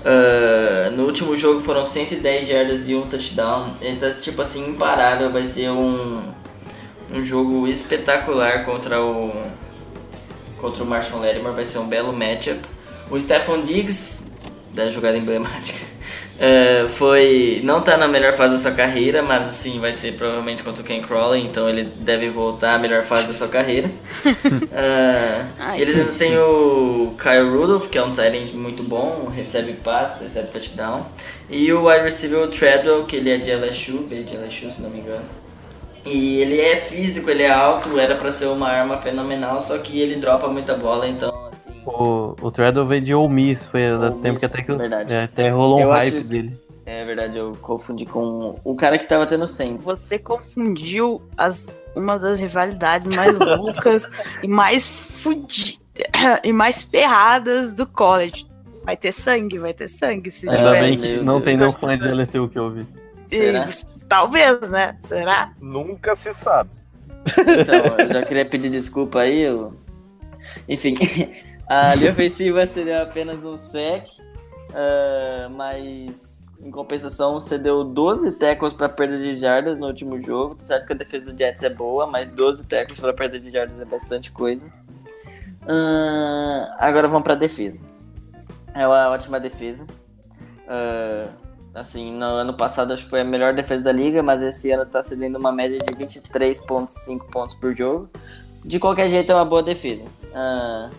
Uh, no último jogo foram 110 jardas e um touchdown. Ele tá tipo assim imparável. Vai ser um, um jogo espetacular contra o contra o Marshall Lattimore. Vai ser um belo matchup. O Stephon Diggs da jogada emblemática Uh, foi. Não tá na melhor fase da sua carreira, mas assim, vai ser provavelmente contra o Ken Crawley, então ele deve voltar à melhor fase da sua carreira. Uh, Ai, eles ainda têm o Kyle Rudolph, que é um tight muito bom, recebe passe, recebe touchdown. E o wide receiver o Treadwell, que ele é de LSU, veio de LSU se não me engano. E ele é físico, ele é alto, era para ser uma arma fenomenal, só que ele dropa muita bola, então assim. O, o Treadle veio de Ole Miss, foi da tempo que até que verdade. É, até rolou um eu hype acho... dele. É verdade, eu confundi com o cara que tava tendo Saints. Você confundiu as, uma das rivalidades mais loucas e mais fudidas e mais ferradas do college. Vai ter sangue, vai ter sangue se Ainda tiver. bem que não tem nenhum fã de LSU que eu vi. Será? E, talvez, né? Será? Nunca se sabe. Então, eu já queria pedir desculpa aí. Eu... Enfim, a linha ofensiva cedeu apenas um sec, uh, mas em compensação cedeu 12 tackles para perda de jardas no último jogo. Certo que a defesa do Jets é boa, mas 12 tackles para perda de jardas é bastante coisa. Uh, agora vamos para defesa. É uma ótima defesa. Uh, assim, no ano passado acho que foi a melhor defesa da liga, mas esse ano está cedendo uma média de 23,5 pontos por jogo. De qualquer jeito é uma boa defesa. Uh,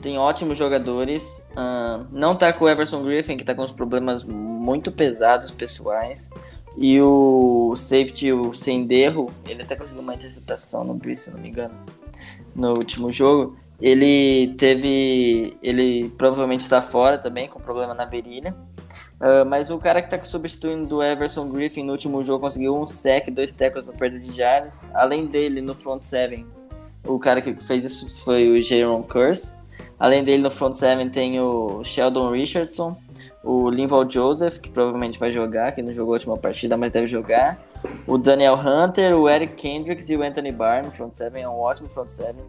tem ótimos jogadores. Uh, não tá com o Everson Griffin, que tá com uns problemas muito pesados pessoais. E o safety, o Senderro, ele até conseguiu uma interceptação no Breeze, se não me engano, no último jogo. Ele teve. Ele provavelmente está fora também, com problema na virilha. Uh, mas o cara que está substituindo o Everson Griffin no último jogo conseguiu um sec, dois tackles para perda de jardas. Além dele, no front seven, o cara que fez isso foi o Jaron Curse. Além dele, no front seven tem o Sheldon Richardson, o Linval Joseph, que provavelmente vai jogar, que não jogou a última partida, mas deve jogar. O Daniel Hunter, o Eric Kendricks e o Anthony Barr no front seven, é um ótimo front seven.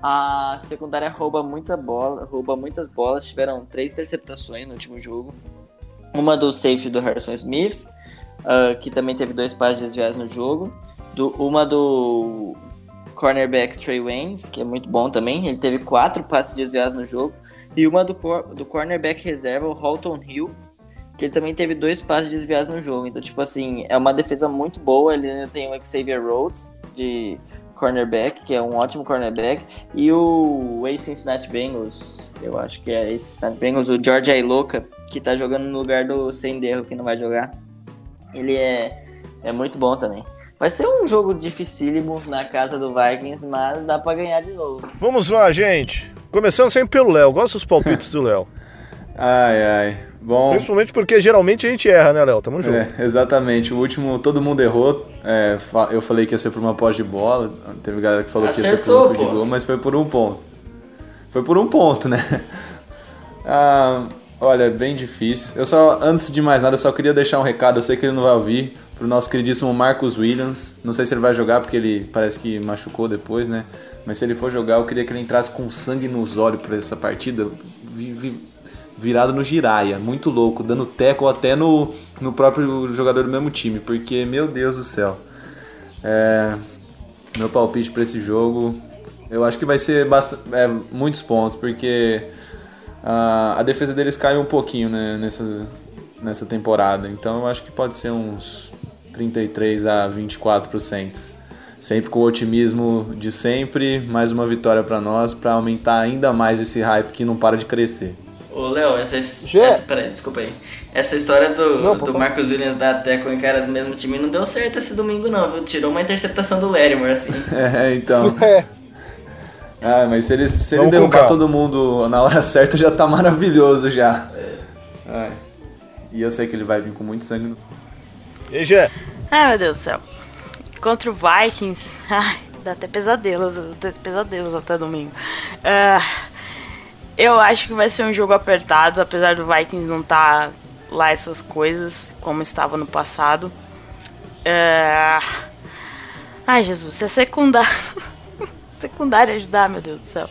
A secundária rouba muita bola, rouba muitas bolas, tiveram três interceptações no último jogo. Uma do safety do Harrison Smith, uh, que também teve dois passes desviados no jogo. Do, uma do cornerback Trey Waynes, que é muito bom também. Ele teve quatro passes desviados no jogo. E uma do, do cornerback reserva, o Halton Hill, que ele também teve dois passes desviados no jogo. Então, tipo assim, é uma defesa muito boa. Ele ainda tem o Xavier Rhodes, de cornerback, que é um ótimo cornerback. E o ex-Cincinnati Bengals, eu acho que é ex-Cincinnati Bengals, o George Ailoka, que tá jogando no lugar do Senderro, que não vai jogar. Ele é, é muito bom também. Vai ser um jogo dificílimo na casa do Vikings, mas dá pra ganhar de novo. Vamos lá, gente. Começando sempre pelo Léo. Gosto dos palpites do Léo. Ai, ai. Bom. Principalmente porque geralmente a gente erra, né, Léo? Tamo junto. É, exatamente. O último, todo mundo errou. É, eu falei que ia ser por uma pós de bola. Teve galera que falou Acertou, que ia ser por um de gol, mas foi por um ponto. Foi por um ponto, né? Ah, olha, bem difícil. Eu só, antes de mais nada, eu só queria deixar um recado. Eu sei que ele não vai ouvir pro nosso queridíssimo Marcos Williams. Não sei se ele vai jogar porque ele parece que machucou depois, né? Mas se ele for jogar, eu queria que ele entrasse com sangue nos olhos para essa partida, virado no giraia, muito louco, dando teco até no, no próprio jogador do mesmo time, porque meu Deus do céu. É, meu palpite para esse jogo, eu acho que vai ser é, muitos pontos, porque a, a defesa deles caiu um pouquinho né, nessa, nessa temporada, então eu acho que pode ser uns 33 a 24 Sempre com o otimismo de sempre, mais uma vitória para nós, para aumentar ainda mais esse hype que não para de crescer. Ô, Léo, essa, essa. Peraí, desculpa aí. Essa história do, Não, do. Marcos Williams da Teco em cara do mesmo time não deu certo esse domingo, não, viu? Tirou uma interceptação do Lattimore, assim. É, então. É, Ah, mas se ele, se ele derrubar calma. todo mundo na hora certa, já tá maravilhoso já. Ai. E eu sei que ele vai vir com muito sangue no E Gé, Ai, meu Deus do céu. Contra o Vikings. Ai, dá até pesadelos. Até pesadelos até domingo. Ah, eu acho que vai ser um jogo apertado, apesar do Vikings não estar lá essas coisas, como estava no passado. Ah, ai, Jesus, se a secundária. secundária ajudar, meu Deus do céu.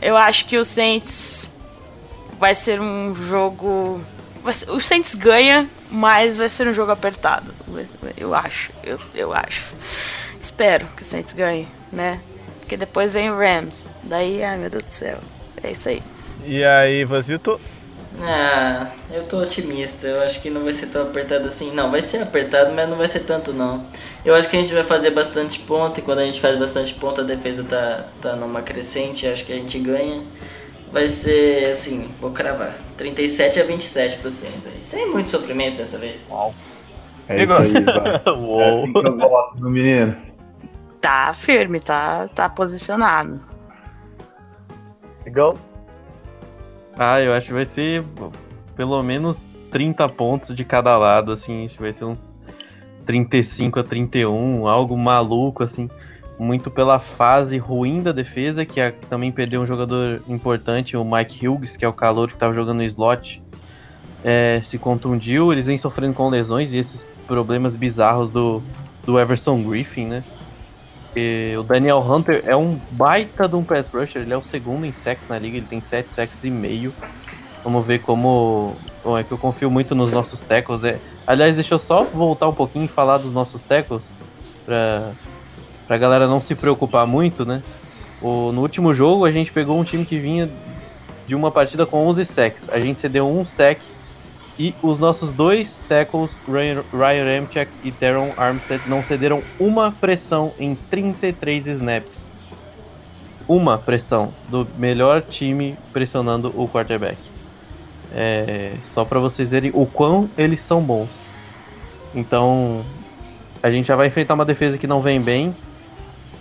Eu acho que o Saints vai ser um jogo. ser- o Saints ganha, mas vai ser um jogo apertado. Eu acho, eu, eu acho. Espero que o Saints ganhe, né? Porque depois vem o Rams. Daí, ai meu Deus do céu. É isso aí. e aí, Vazito? Ah, eu tô otimista. Eu acho que não vai ser tão apertado assim. Não, vai ser apertado, mas não vai ser tanto não. Eu acho que a gente vai fazer bastante ponto e quando a gente faz bastante ponto a defesa tá, tá numa crescente. Acho que a gente ganha. Vai ser assim, vou cravar. 37 a 27 pro Saints aí. Sem muito sofrimento dessa vez. É isso aí, vai. É Uou. assim que eu gosto do menino. Tá firme, tá, tá posicionado. Legal. Ah, eu acho que vai ser pelo menos 30 pontos de cada lado, assim, acho que vai ser uns 35 a 31, algo maluco, assim, muito pela fase ruim da defesa, que, também perdeu um jogador importante, o Mike Hughes, que é o calor que estava jogando no slot, é, se contundiu, eles vêm sofrendo com lesões e esses problemas bizarros do, do Everson Griffin, né? E o Daniel Hunter é um baita de um pass rusher, ele é o segundo em sacks na liga, ele tem 7 sacks e meio. Vamos ver como. Bom, é que eu confio muito nos nossos tackles. É... Aliás, deixa eu só voltar um pouquinho e falar dos nossos tackles, pra, pra galera não se preocupar muito, né? O, no último jogo a gente pegou um time que vinha de uma partida com 11 sacks. A gente cedeu um sack e os nossos dois tackles, Ryan, Ramchek e Darren Armstead, não cederam uma pressão em 33 snaps. Uma pressão do melhor time pressionando o quarterback. É, só para vocês verem o quão eles são bons. Então, a gente já vai enfrentar uma defesa que não vem bem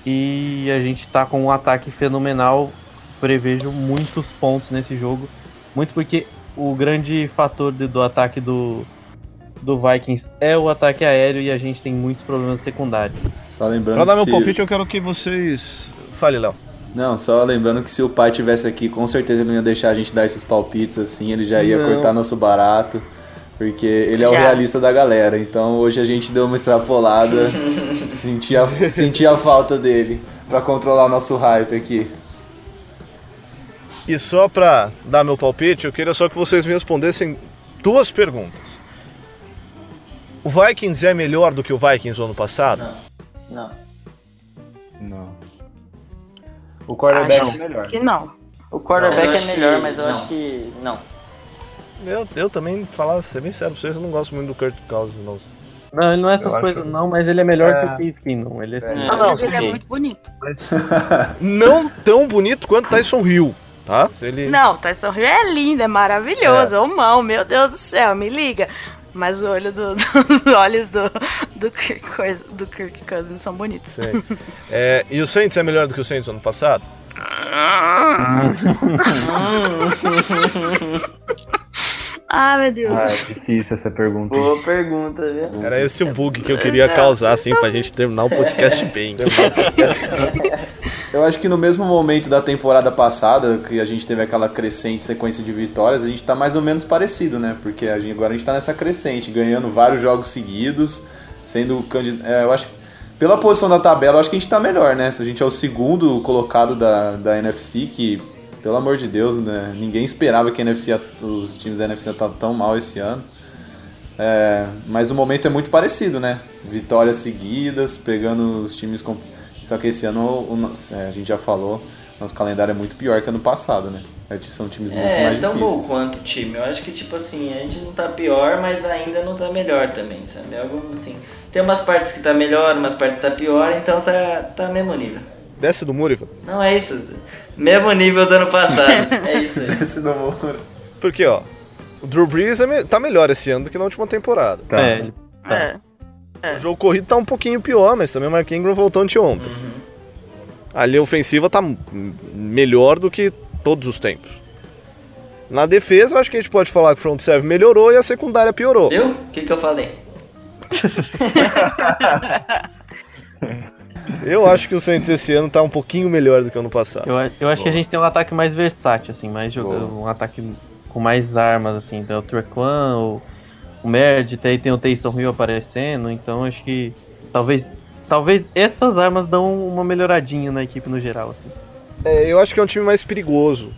e a gente tá com um ataque fenomenal. Prevejo muitos pontos nesse jogo, muito porque o grande fator de- do ataque do, do Vikings é o ataque aéreo e a gente tem muitos problemas secundários. Só lembrando Pra dar meu palpite, eu quero que vocês. Fale, Léo. Não, só lembrando que se o pai tivesse aqui, com certeza ele não ia deixar a gente dar esses palpites assim, ele já ia Não. cortar nosso barato, porque ele é o realista da galera. Então hoje a gente deu uma extrapolada, senti, a, senti a falta dele pra controlar nosso hype aqui. E só pra dar meu palpite, eu queria só que vocês me respondessem duas perguntas. O Vikings é melhor do que o Vikings do ano passado? Não. Não. O quarterback Acho é melhor. Que não. O quarterback Eu é melhor, que- mas eu não. acho que. Não. Eu, eu também, falar, ser bem sério pra vocês, eu não gosto muito do Kurt Cousins, não. Não, ele não é essas Eu coisas, não, mas ele é melhor É. que o Case Keenum. Ele é, assim, É. Ah, não, Mas ele é muito bonito. Não tão bonito quanto Tyson Hill, tá? Ele... Não, Tyson Hill é lindo, é maravilhoso. Ô mão, meu Deus do céu, me liga. Mas o olho do, dos olhos do, do, Kirk, do Kirk Cousins são bonitos. É, e o Saints é melhor do que o Saints do ano passado? Ah, meu Deus. Ah, é difícil essa pergunta. Boa pergunta, viu? Era esse o bug que eu queria causar, assim, pra gente terminar o podcast bem. Eu acho que no mesmo momento da temporada passada, que a gente teve aquela crescente sequência de vitórias, a gente tá mais ou menos parecido, né? Porque a gente, agora a gente tá nessa crescente, ganhando vários jogos seguidos, sendo candidato. eu acho pela posição da tabela, eu acho que a gente tá melhor, né? A gente é o segundo colocado da, da NFC, que, pelo amor de Deus, né? ninguém esperava que a NFC, os times da NFC estavam tão mal esse ano. É, mas o momento é muito parecido, né? Vitórias seguidas, pegando os times. Só que esse ano, o nosso- é, a gente já falou, nosso calendário é muito pior que ano passado, né? É, São times muito É, mais tão bom difíceis. quanto o time. Eu acho que, tipo assim, a gente não tá pior, mas ainda não tá melhor também, sabe? Algo assim. Tem umas partes que tá melhor, umas partes que tá pior, então tá, tá mesmo nível. Desce do muro, Ivan. Não é isso. Mesmo nível do ano passado. É isso aí. Esse do Moura. Porque, ó, o Drew Brees é me- tá melhor esse ano do que na última temporada. Tá. É, Tá. É. O jogo corrido tá um pouquinho pior, mas também o Mark Ingram voltou anteontem. A linha ofensiva tá melhor do que todos os tempos. Na defesa, eu acho que a gente pode falar que o front seven melhorou e a secundária piorou. Viu? O que, que eu falei? Eu acho que o Saints esse ano tá um pouquinho melhor do que o ano passado. Eu, eu acho que a gente tem um ataque mais versátil, assim, mais jogando, Boa. um ataque com mais armas, assim. Então o Trequan, o, o Meredith, aí tem o Taysom Hill aparecendo, então acho que talvez talvez essas armas dão uma melhoradinha na equipe no geral, assim. É, eu acho que é um time mais perigoso.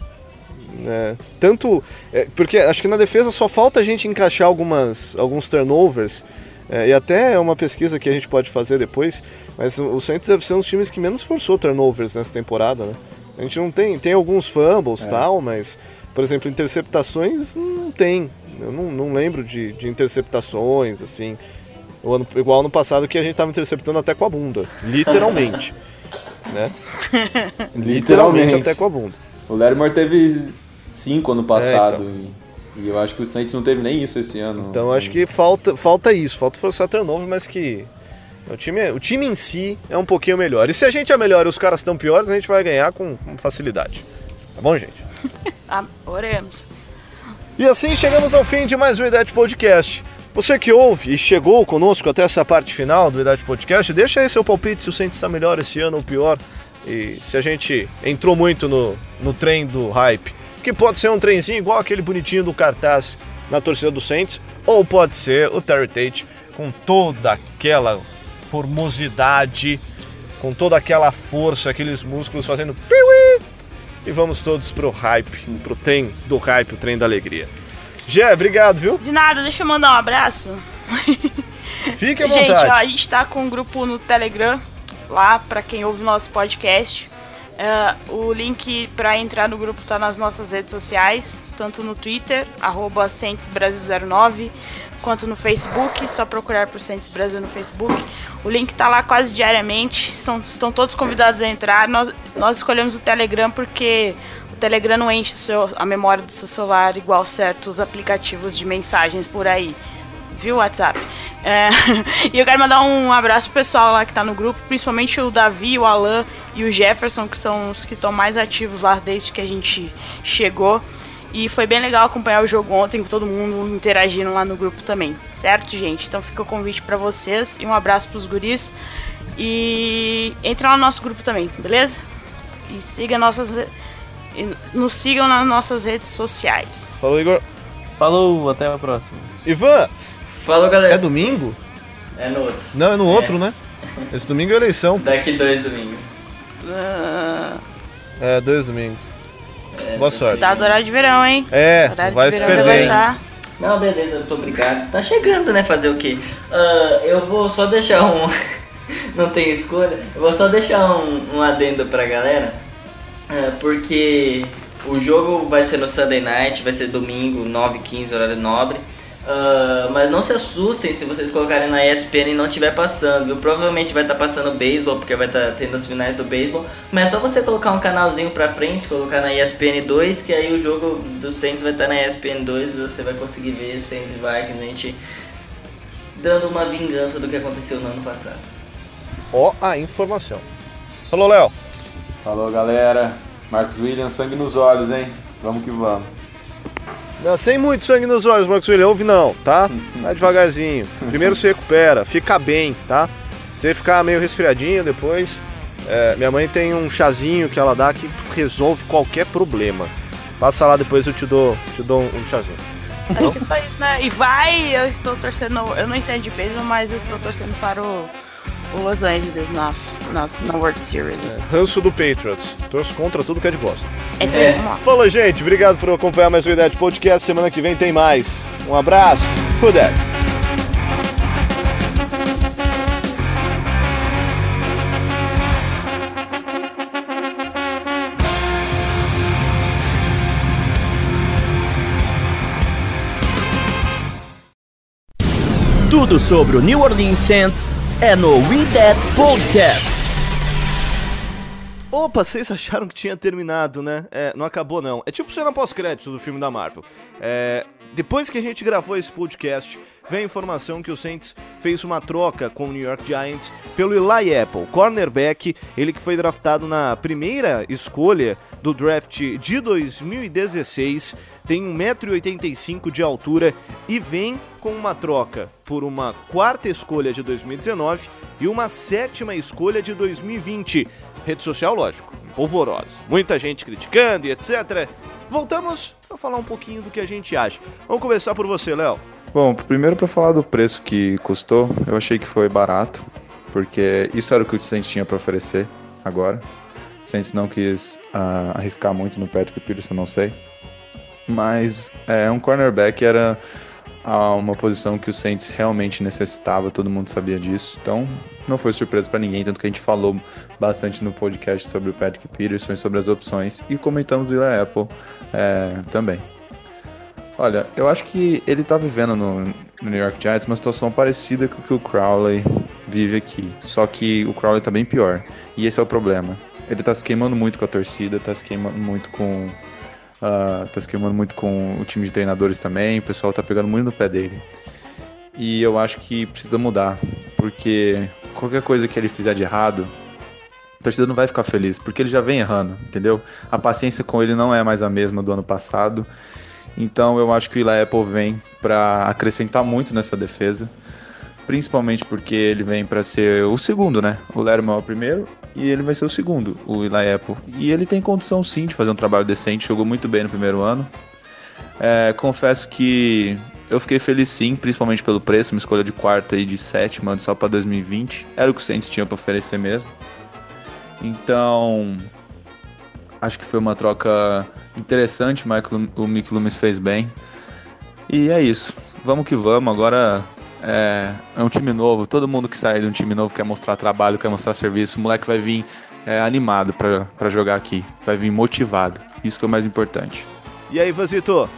né? Tanto. é, porque acho que na defesa só falta a gente encaixar algumas, alguns turnovers. é, e até é uma pesquisa que a gente pode fazer depois. Mas o Saints deve ser um dos times que menos forçou turnovers nessa temporada, né? A gente não tem. Tem alguns fumbles e tal, mas. Por exemplo, interceptações não tem. Eu não, não lembro de, de interceptações, assim. O ano, igual ano passado que a gente tava interceptando até com a bunda. Literalmente. né? Literalmente até com a bunda. O Lattimore teve cinco ano passado. e, e eu acho que o Saints não teve nem isso esse ano. Então acho que falta, falta isso, falta forçar turnover, mas que o time, o time em si é um pouquinho melhor. E se a gente é melhor e os caras estão piores, a gente vai ganhar com, com facilidade. Tá bom, gente? Ah, oremos. E assim chegamos ao fim de mais um Idade Podcast. Você que ouve e chegou conosco até essa parte final do Idade Podcast, deixa aí seu palpite se o Saints está melhor esse ano ou pior. E se a gente entrou muito no, no trem do hype, que pode ser um trenzinho igual aquele bonitinho do cartaz na torcida do Saints, ou pode ser o Terry Tate com toda aquela formosidade, com toda aquela força, aqueles músculos fazendo piuí, e vamos todos pro hype, pro trem do hype, o trem da alegria. Gé, obrigado, viu? De nada, deixa eu mandar um abraço. Fique à Gente, vontade. ó, a gente tá com um grupo no Telegram, lá pra quem ouve o nosso podcast. É, o link pra entrar no grupo tá nas nossas redes sociais, tanto no Twitter, arroba CentesBrasil09, quanto no Facebook, só procurar por Centes Brasil no Facebook. O link tá lá quase diariamente, são, estão todos convidados a entrar. Nós, nós escolhemos o Telegram porque o Telegram não enche seu- a memória do seu celular igual certos aplicativos de mensagens por aí viu, WhatsApp? É, e eu quero mandar um abraço pro pessoal lá que tá no grupo, principalmente o Davi, o Alan e o Jefferson, que são os que estão mais ativos lá desde que a gente chegou. E foi bem legal acompanhar o jogo ontem, com todo mundo interagindo lá no grupo também, certo, gente? Então fica o convite pra vocês e um abraço pros guris. E entra lá no nosso grupo também, beleza? E siga nossas e nos sigam nas nossas redes sociais. Falou, Igor. Falou, até a próxima. Ivan, Falou, galera. é domingo? É no outro. Não, é no outro, né? Esse domingo é eleição. Daqui dois domingos. Ah, É, dois domingos. Boa sorte. tá do horário de verão, hein? É, Horário não vai se perder, tá. Não, beleza, muito obrigado. Tá chegando, né? Fazer o quê? Ah, eu vou só deixar um. Não tenho escolha. Eu vou só deixar um, um adendo pra galera. ah, porque o jogo vai ser no Sunday night, vai ser domingo, 9h15, horário nobre. Ah, mas não se assustem se vocês colocarem na ESPN e não estiver passando. viu? Provavelmente vai estar passando beisebol, porque vai estar tendo as finais do beisebol. Mas é só você colocar um canalzinho pra frente, colocar na ESPN 2, que aí o jogo do Saints vai estar na ESPN 2 e você vai conseguir ver Saints e Vikings, a gente dando uma vingança do que aconteceu no ano passado. Ó a informação. Falou, Léo. Falou, galera. Marcos Williams, sangue nos olhos, hein? Vamos que vamos. Não, sem muito sangue nos olhos, Marcos William. Ouve não, tá? Vai devagarzinho. Primeiro se recupera, fica bem, tá? Você ficar meio resfriadinho depois. é, minha mãe tem um chazinho que ela dá que resolve qualquer problema. Passa lá depois eu te dou, te dou um, um chazinho. Acho que é só isso, né? E vai, eu estou torcendo. Eu não entendo de beisebol, mas eu estou torcendo para o, o Los Angeles na, na, na World Series. Ranço do Patriots. Torço contra tudo que é de bosta. É isso aí, vamos lá. Fala, gente. Obrigado por acompanhar mais um Ideia de Podcast. Semana que vem tem mais. Um abraço. Cuidado. Tudo sobre o New Orleans Saints é no We That Podcast. Opa, vocês acharam que tinha terminado, né? É, não acabou não. É tipo cena pós-crédito do filme da Marvel. É, depois que a gente gravou esse podcast, vem a informação que o Saints fez uma troca com o New York Giants pelo Eli Apple, cornerback, ele que foi draftado na primeira escolha do draft de 2016, tem 1,85m de altura e vem com uma troca por uma quarta escolha de 2019 e uma sétima escolha de 2020. Rede social, lógico, polvorosa. Muita gente criticando e etc. Voltamos a falar um pouquinho do que a gente acha. Vamos começar por você, Léo. Bom, primeiro para falar do preço que custou, eu achei que foi barato, porque isso era o que o Saints tinha para oferecer agora. Saints não quis uh, arriscar muito no Patrick Peterson, não sei. Mas é, um cornerback era uh, uma posição que o Saints realmente necessitava, todo mundo sabia disso. Então não foi surpresa para ninguém, tanto que a gente falou bastante no podcast sobre o Patrick Peterson e sobre as opções e comentamos do Eli Apple é, também. Olha, eu acho que ele tá vivendo no, no, New York Giants uma situação parecida com o que o Crowley vive aqui. Só que o Crowley tá bem pior. E esse é o problema. Ele tá se queimando muito com a torcida, tá se queimando muito com. Uh, tá se queimando muito com o time de treinadores também. O pessoal tá pegando muito no pé dele. E eu acho que precisa mudar. Porque qualquer coisa que ele fizer de errado, a torcida não vai ficar feliz, porque ele já vem errando, entendeu? A paciência com ele não é mais a mesma do ano passado. Então eu acho que o Eli Apple vem para acrescentar muito nessa defesa, principalmente porque ele vem para ser o segundo, né? O Lerman é o primeiro e ele vai ser o segundo, o Eli Apple. E ele tem condição sim de fazer um trabalho decente, jogou muito bem no primeiro ano. É, confesso que eu fiquei feliz sim, principalmente pelo preço, uma escolha de quarta e de sétima só para 2020. Era o que o Saints tinha para oferecer mesmo. Então, acho que foi uma troca interessante, Michael, o Mick Loomis fez bem. E é isso. Vamos que vamos. Agora é, é, um time novo. Todo mundo que sai de um time novo quer mostrar trabalho, quer mostrar serviço. O moleque vai vir é, animado para jogar aqui. Vai vir motivado. Isso que é o mais importante. E aí, Vazito?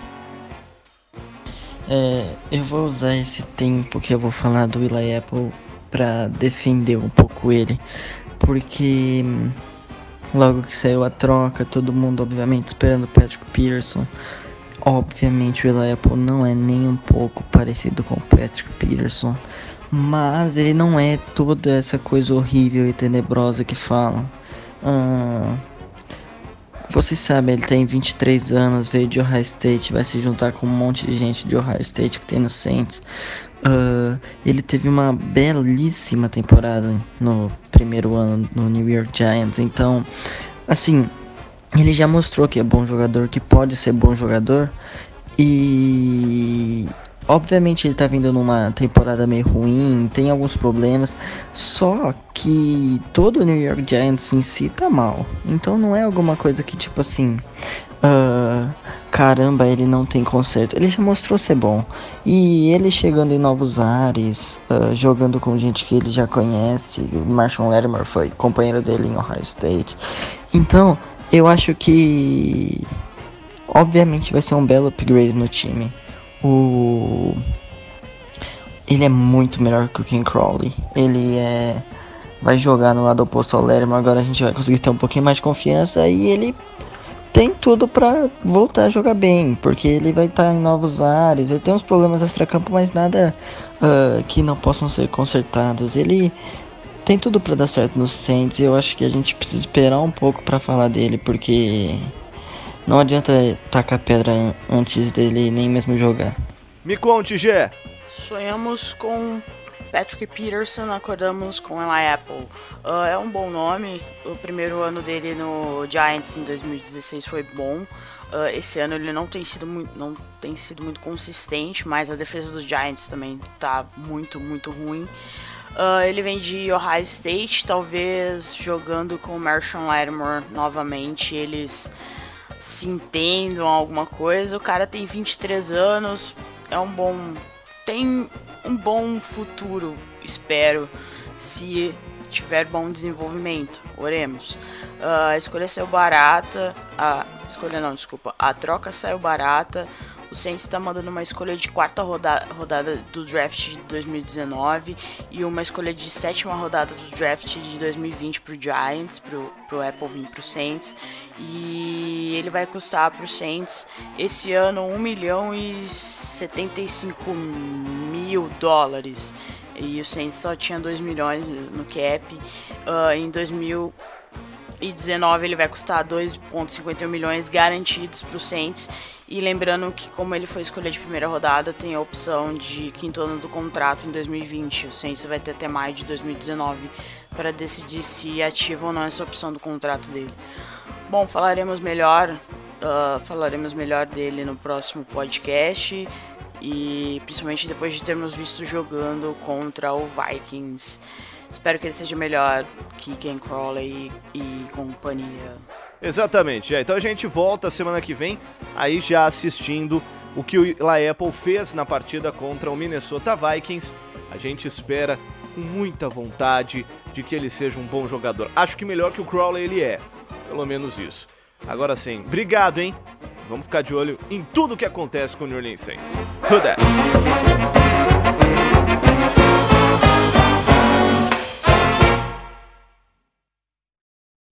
É, eu vou usar esse tempo que eu vou falar do Eli Apple para defender um pouco ele. Porque Logo que saiu a troca, todo mundo obviamente esperando o Patrick Peterson. Obviamente o Eli Apple não é nem um pouco parecido com o Patrick Peterson. Mas ele não é toda essa coisa horrível e tenebrosa que falam. Ah, vocês sabem, ele tem 23 anos, veio de Ohio State, vai se juntar com um monte de gente de Ohio State que tem no Saints. Uh, ele teve uma belíssima temporada no primeiro ano no New York Giants. Então, assim, ele já mostrou que é bom jogador, que pode ser bom jogador. E obviamente ele tá vindo numa temporada meio ruim, tem alguns problemas. Só que todo o New York Giants em si tá mal. Então não é alguma coisa que tipo assim. Uh, caramba, ele não tem conserto. Ele já mostrou ser bom. E ele chegando em novos ares, uh, jogando com gente que ele já conhece. O Marshall Lattimore foi companheiro dele em Ohio State. Então, eu acho que. Obviamente vai ser um belo upgrade no time. O. Ele é muito melhor que o King Crowley. Ele é. Vai jogar no lado oposto ao Lattimore. Agora a gente vai conseguir ter um pouquinho mais de confiança. E ele tem tudo para voltar a jogar bem, porque ele vai estar tá em novos ares, ele tem uns problemas extra-campo, mas nada uh, que não possam ser consertados. Ele tem tudo para dar certo no Saints e eu acho que a gente precisa esperar um pouco para falar dele, porque não adianta tacar pedra antes dele nem mesmo jogar. Me conte, Gé. Sonhamos com Patrick Peterson, acordamos com Eli Apple. Uh, é um bom nome. O primeiro ano dele no Giants em 2016 foi bom. Uh, esse ano ele não tem sido muito, não tem sido muito consistente, mas a defesa dos Giants também tá muito, muito ruim. Uh, ele vem de Ohio State, talvez jogando com o Marshall Lattimore novamente, eles se entendam alguma coisa. O cara tem 23 anos, é um bom tem um bom futuro, espero, se tiver bom desenvolvimento. Oremos. Uh, a escolha saiu barata. A escolha não, desculpa. A troca saiu barata. O Saints está mandando uma escolha de quarta rodada, do draft de 2019 e uma escolha de sétima rodada do draft de 2020 para o Giants, para o Apple vir para o Saints. E ele vai custar para o Saints esse ano 1 milhão e 75 mil dólares. E o Saints só tinha 2 milhões no cap. Uh, em 2000 e 19 ele vai custar 2,51 milhões garantidos para o Saints. E lembrando que, como ele foi escolher de primeira rodada, tem a opção de quinto ano do contrato em 2020. O Saints vai ter até maio de 2019 para decidir se ativa ou não essa opção do contrato dele. Bom, falaremos melhor, uh, falaremos melhor dele no próximo podcast e principalmente depois de termos visto jogando contra o Vikings. Espero que ele seja melhor que Ken Crawley e, companhia. Exatamente, é. então a gente volta semana que vem, aí já assistindo o que o La Apple fez na partida contra o Minnesota Vikings. A gente espera com muita vontade de que ele seja um bom jogador. Acho que melhor que o Crawley ele é, pelo menos isso. Agora sim, obrigado, hein? Vamos ficar de olho em tudo que acontece com o New Orleans Saints. Who that?